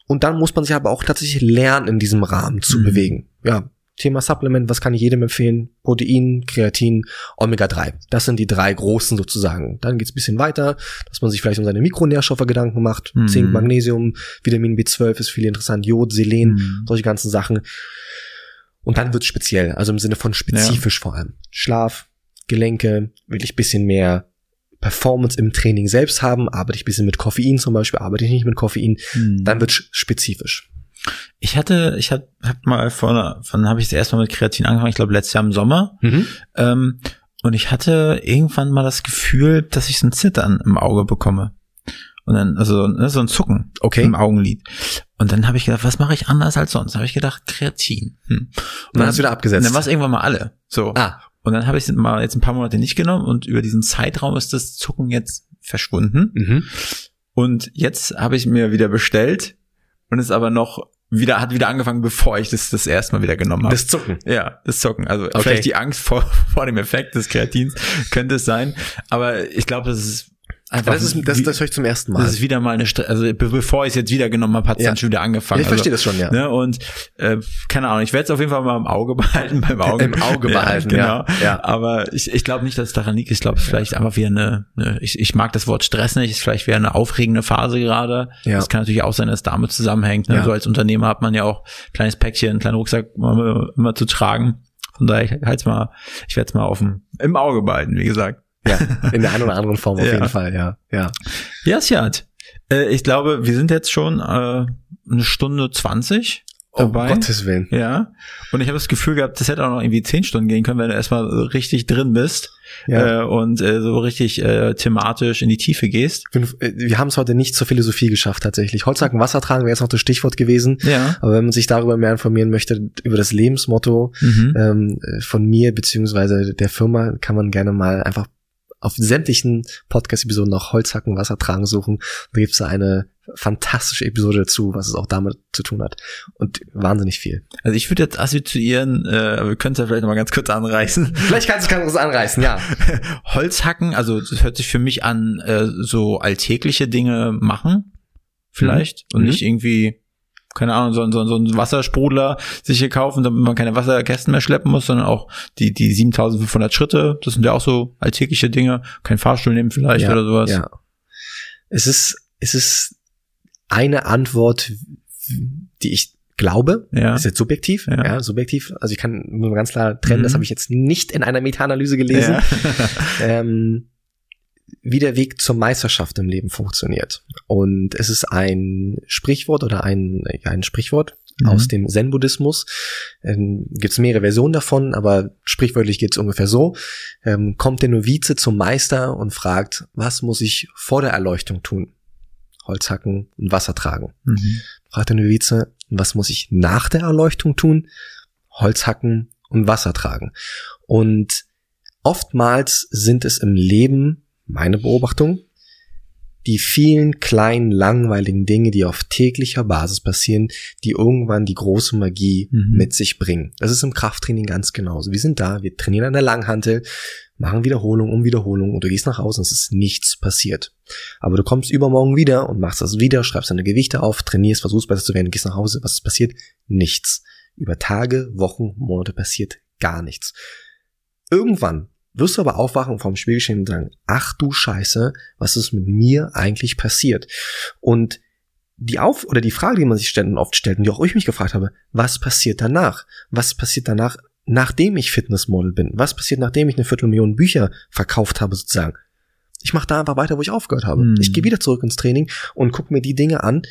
Und dann muss man sich aber auch tatsächlich lernen, in diesem Rahmen zu mhm. bewegen. Ja, Thema Supplement, was kann ich jedem empfehlen? Protein, Kreatin, Omega-3. Das sind die drei großen sozusagen. Dann geht's ein bisschen weiter, dass man sich vielleicht um seine Mikronährstoffe Gedanken macht. Mhm. Zink, Magnesium, Vitamin B12 ist viel interessant, Jod, Selen, Mhm. solche ganzen Sachen. Und dann wird's speziell, also im Sinne von spezifisch vor allem. Schlaf, Gelenke, wirklich bisschen mehr Performance im Training selbst haben, arbeite ich ein bisschen mit Koffein zum Beispiel, arbeite ich nicht mit Koffein, Mhm. dann wird's spezifisch. Ich hatte, ich hab, hab mal vor, wann habe ich das erste Mal mit Kreatin angefangen? Ich glaube letztes Jahr im Sommer. Ähm, und ich hatte irgendwann mal das Gefühl, dass ich so ein Zittern im Auge bekomme. Und dann, also ne, so ein Zucken Okay. im Augenlid. Und dann habe ich gedacht, was mache ich anders als sonst? habe ich gedacht, Kreatin. Hm. Und Und dann hast du wieder und abgesetzt. dann war es irgendwann mal alle. So. ah, Und dann habe ich es mal jetzt ein paar Monate nicht genommen und über diesen Zeitraum ist das Zucken jetzt verschwunden. mhm. Und jetzt habe ich mir wieder bestellt und ist aber noch wieder, hat wieder angefangen, bevor ich das das erste Mal wieder genommen habe. das Zucken. Ja, das Zocken. Also Okay. vielleicht die Angst vor, vor dem Effekt des Kreatins könnte es sein. Aber ich glaube, das ist einfach. Das ist, das, das höre ich zum ersten Mal. das ist wieder mal eine, Stre also be bevor ich es jetzt wieder genommen habe, hat es Ja. dann schon wieder angefangen. Ja, ich verstehe also, das schon, ja. Ne, und äh, keine Ahnung, ich werde es auf jeden Fall mal im Auge behalten, beim Auge. Im Auge behalten, genau. ja, ja. Aber ich, ich glaube nicht, dass es daran liegt. Ich glaube, es ist vielleicht einfach wieder eine, eine ich, ich mag das Wort Stress nicht, ist vielleicht wieder eine aufregende Phase gerade. Ja. Das kann natürlich auch sein, dass es damit zusammenhängt. Ne? Ja. So als Unternehmer hat man ja auch ein kleines Päckchen, einen kleinen Rucksack immer, immer zu tragen. Von daher, ich halt's mal, ich werde es mal auf dem, im Auge behalten, wie gesagt. Ja, in der einen oder anderen Form auf Ja. jeden Fall, ja. Ja. Ja, Siad. Äh, ich glaube, wir sind jetzt schon äh, eine Stunde zwanzig dabei. Um Gottes Willen. Ja. Und ich habe das Gefühl gehabt, das hätte auch noch irgendwie zehn Stunden gehen können, wenn du erstmal so richtig drin bist Ja. äh, und äh, so richtig äh, thematisch in die Tiefe gehst. Äh, wir haben es heute nicht zur Philosophie geschafft tatsächlich. Holzhacken, Wasser tragen wäre jetzt noch das Stichwort gewesen. Ja. Aber wenn man sich darüber mehr informieren möchte, über das Lebensmotto Mhm. ähm, äh, von mir beziehungsweise der Firma, kann man gerne mal einfach auf sämtlichen Podcast-Episoden nach Holzhacken, Wasser tragen suchen. Da gibt's da eine fantastische Episode dazu, was es auch damit zu tun hat. Und wahnsinnig viel. Also ich würde jetzt assoziieren, äh, aber wir können es ja vielleicht noch mal ganz kurz anreißen. Vielleicht kannst du es anreißen, ja. Holzhacken, also das hört sich für mich an, äh, so alltägliche Dinge machen, vielleicht. Und Mhm. nicht irgendwie, keine Ahnung, so, so, so einen Wassersprudler sich hier kaufen, damit man keine Wasserkästen mehr schleppen muss, sondern auch die, die 7500 Schritte, das sind ja auch so alltägliche Dinge. Kein Fahrstuhl nehmen vielleicht ja, oder sowas. Ja. Es ist, es ist eine Antwort, die ich glaube, Ja. ist jetzt subjektiv, Ja. ja, subjektiv. Also ich kann nur ganz klar trennen, Mhm. das habe ich jetzt nicht in einer Meta-Analyse gelesen. Ja. ähm, wie der Weg zur Meisterschaft im Leben funktioniert. Und es ist ein Sprichwort oder ein, ja, ein Sprichwort Mhm. aus dem Zen-Buddhismus. Ähm, Gibt es mehrere Versionen davon, aber sprichwörtlich geht es ungefähr so. Ähm, kommt der Novize zum Meister und fragt, was muss ich vor der Erleuchtung tun? Holz hacken und Wasser tragen. Mhm. Fragt der Novize, was muss ich nach der Erleuchtung tun? Holz hacken und Wasser tragen. Und oftmals sind es im Leben, meine Beobachtung, die vielen kleinen, langweiligen Dinge, die auf täglicher Basis passieren, die irgendwann die große Magie Mhm. mit sich bringen. Das ist im Krafttraining ganz genauso. Wir sind da, wir trainieren an der Langhantel, machen Wiederholung um Wiederholung und du gehst nach Hause und es ist nichts passiert. Aber du kommst übermorgen wieder und machst das wieder, schreibst deine Gewichte auf, trainierst, versuchst besser zu werden, gehst nach Hause, was ist passiert? Nichts. Über Tage, Wochen, Monate passiert gar nichts. Irgendwann wirst du aber aufwachen und Spiegel stehen und sagen, ach du Scheiße, was ist mit mir eigentlich passiert? Und die Auf- oder die Frage, die man sich stellt- oft stellt und die auch ich mich gefragt habe, was passiert danach? Was passiert danach, nachdem ich Fitnessmodel bin? Was passiert, nachdem ich eine Viertelmillion Bücher verkauft habe, sozusagen? Ich mache da einfach weiter, wo ich aufgehört habe. Hm. Ich gehe wieder zurück ins Training und gucke mir die Dinge an,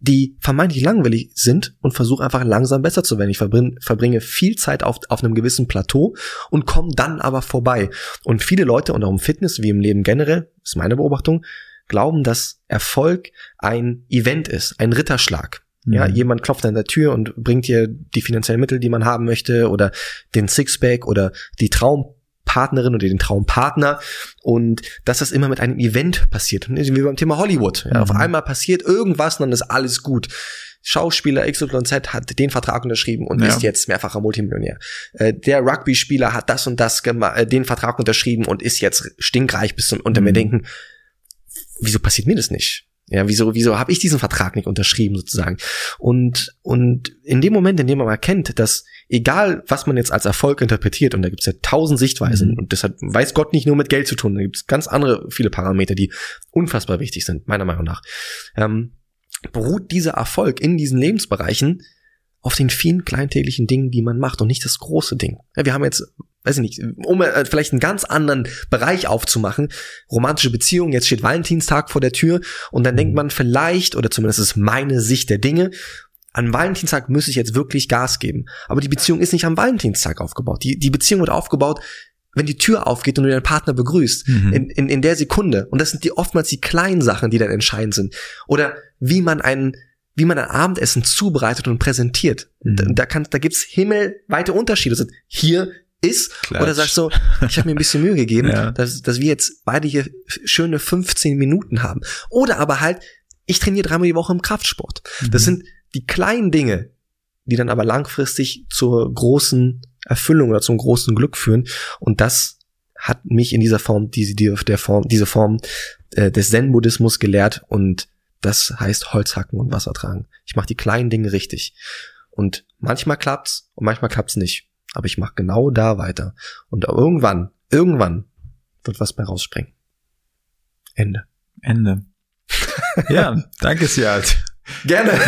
die vermeintlich langweilig sind und versuche einfach langsam besser zu werden. Ich verbringe, verbringe viel Zeit auf, auf einem gewissen Plateau und komme dann aber vorbei. Und viele Leute, und auch im Fitness wie im Leben generell, ist meine Beobachtung, glauben, dass Erfolg ein Event ist, ein Ritterschlag. Ja, Mhm. jemand klopft an der Tür und bringt dir die finanziellen Mittel, die man haben möchte, oder den Sixpack oder die Traumpartnerin oder den Traumpartner und dass das immer mit einem Event passiert. Wie beim Thema Hollywood. Ja, Auf Mhm. einmal passiert irgendwas und dann ist alles gut. Schauspieler XYZ hat den Vertrag unterschrieben und Ja. ist jetzt mehrfacher Multimillionär. Äh, der Rugby-Spieler hat das und das äh, den Vertrag unterschrieben und ist jetzt stinkreich bis zum unter mir Mhm. denken, wieso passiert mir das nicht? Ja, wieso, wieso habe ich diesen Vertrag nicht unterschrieben sozusagen? Und, und in dem Moment, in dem man erkennt, dass egal, was man jetzt als Erfolg interpretiert, und da gibt es ja tausend Sichtweisen, mhm. und das hat, weiß Gott, nicht nur mit Geld zu tun, da gibt es ganz andere, viele Parameter, die unfassbar wichtig sind, meiner Meinung nach, ähm, beruht dieser Erfolg in diesen Lebensbereichen auf den vielen kleintäglichen Dingen, die man macht und nicht das große Ding. Ja, wir haben jetzt, weiß ich nicht, um äh, vielleicht einen ganz anderen Bereich aufzumachen, romantische Beziehungen, jetzt steht Valentinstag vor der Tür und dann denkt mhm. man vielleicht, oder zumindest ist meine Sicht der Dinge, an Valentinstag müsste ich jetzt wirklich Gas geben. Aber die Beziehung ist nicht am Valentinstag aufgebaut. Die, die Beziehung wird aufgebaut, wenn die Tür aufgeht und du deinen Partner begrüßt. Mhm. In, in, in der Sekunde. Und das sind die oftmals die kleinen Sachen, die dann entscheidend sind. Oder wie man einen wie man ein Abendessen zubereitet und präsentiert. Mhm. Da, da, kann, da gibt's himmelweite Unterschiede. Also hier ist Klatsch. oder sagst so, ich habe mir ein bisschen Mühe gegeben, ja. dass, dass wir jetzt beide hier schöne 15 Minuten haben. Oder aber halt, ich trainiere dreimal die Woche im Kraftsport. Mhm. Das sind die kleinen Dinge, die dann aber langfristig zur großen Erfüllung oder zum großen Glück führen. Und das hat mich in dieser Form, diese, die, der Form, diese Form äh, des Zen-Buddhismus gelehrt und das heißt Holz hacken und Wasser tragen. Ich mache die kleinen Dinge richtig. Und manchmal klappt's und manchmal klappt's nicht. Aber ich mache genau da weiter. Und irgendwann, irgendwann wird was bei rausspringen. Ende. Ende. ja, danke, Siad. Gerne.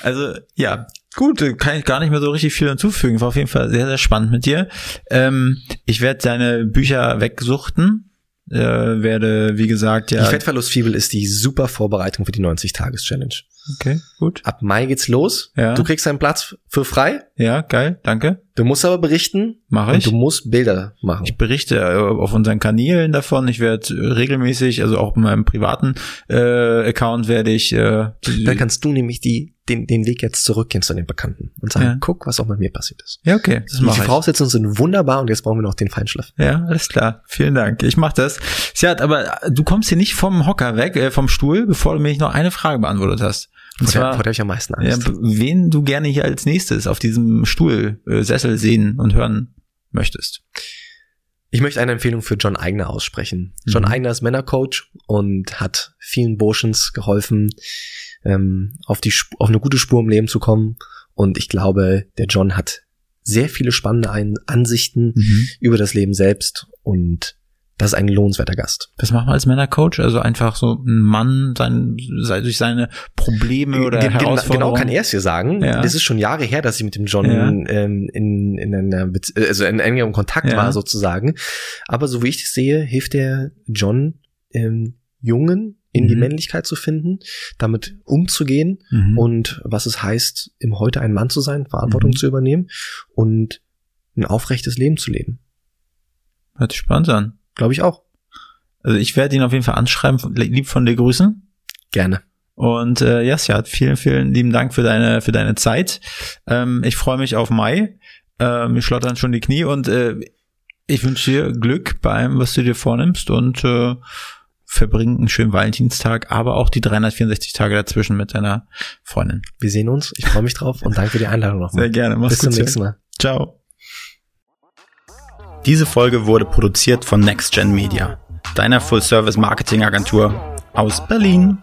also, ja, gut, kann ich gar nicht mehr so richtig viel hinzufügen. War auf jeden Fall sehr, sehr spannend mit dir. Ähm, ich werde deine Bücher wegsuchten äh, werde, wie gesagt, ja. Die Fettverlustfibel ist die super Vorbereitung für die 90-Tages-Challenge. Okay, gut. Ab Mai geht's los. Ja. Du kriegst einen Platz für frei. Ja, geil, danke. Du musst aber berichten. Mache ich. Und du musst Bilder machen. Ich berichte äh, auf unseren Kanälen davon. Ich werde regelmäßig, also auch in meinem privaten äh, Account werde ich. Äh, da kannst du nämlich die den, den Weg jetzt zurückgehen zu den Bekannten und sagen, ja. guck, was auch mit mir passiert ist. Ja, okay. Das die Voraussetzungen sind wunderbar und jetzt brauchen wir noch den Feinschliff. Ja, alles klar. Vielen Dank. Ich mach das. Siad, aber du kommst hier nicht vom Hocker weg, äh, vom Stuhl, bevor du mir nicht noch eine Frage beantwortet hast. Und vor zwar, der, vor der ich am meisten Angst. Ja, wen du gerne hier als nächstes auf diesem Stuhl, äh, Sessel sehen und hören möchtest. Ich möchte eine Empfehlung für John Eigner aussprechen. Mhm. John Eigner ist Männercoach und hat vielen Burschens geholfen, ähm, auf, die, auf eine gute Spur im Leben zu kommen. Und ich glaube, der John hat sehr viele spannende Ein Ansichten mhm. über das Leben selbst und das ist ein lohnenswerter Gast. Was macht man als Männercoach? Also einfach so ein Mann sein, durch seine Probleme oder Gen Herausforderungen? Genau kann er es dir sagen. Ja. Das ist schon Jahre her, dass ich mit dem John ja. ähm, in, in einer Be also in engerem Kontakt ja. war sozusagen. Aber so wie ich das sehe, hilft der John ähm, Jungen in mhm. die Männlichkeit zu finden, damit umzugehen mhm. und was es heißt, im Heute ein Mann zu sein, Verantwortung mhm. zu übernehmen und ein aufrechtes Leben zu leben. Hört sich spannend an. Glaube ich auch. Also ich werde ihn auf jeden Fall anschreiben, lieb von dir grüßen. Gerne. Und äh, ja, Sjad, vielen, vielen lieben Dank für deine, für deine Zeit. Ähm, ich freue mich auf Mai. Äh, mir schlottern schon die Knie und äh, ich wünsche dir Glück bei allem, was du dir vornimmst und äh, verbringen einen schönen Valentinstag, aber auch die 364 Tage dazwischen mit deiner Freundin. Wir sehen uns. Ich freue mich drauf und danke für die Einladung nochmal. Sehr gerne. Mach's Bis gut, zum nächsten Mal. Ciao. Diese Folge wurde produziert von NextGen Media, deiner Full-Service-Marketing-Agentur aus Berlin.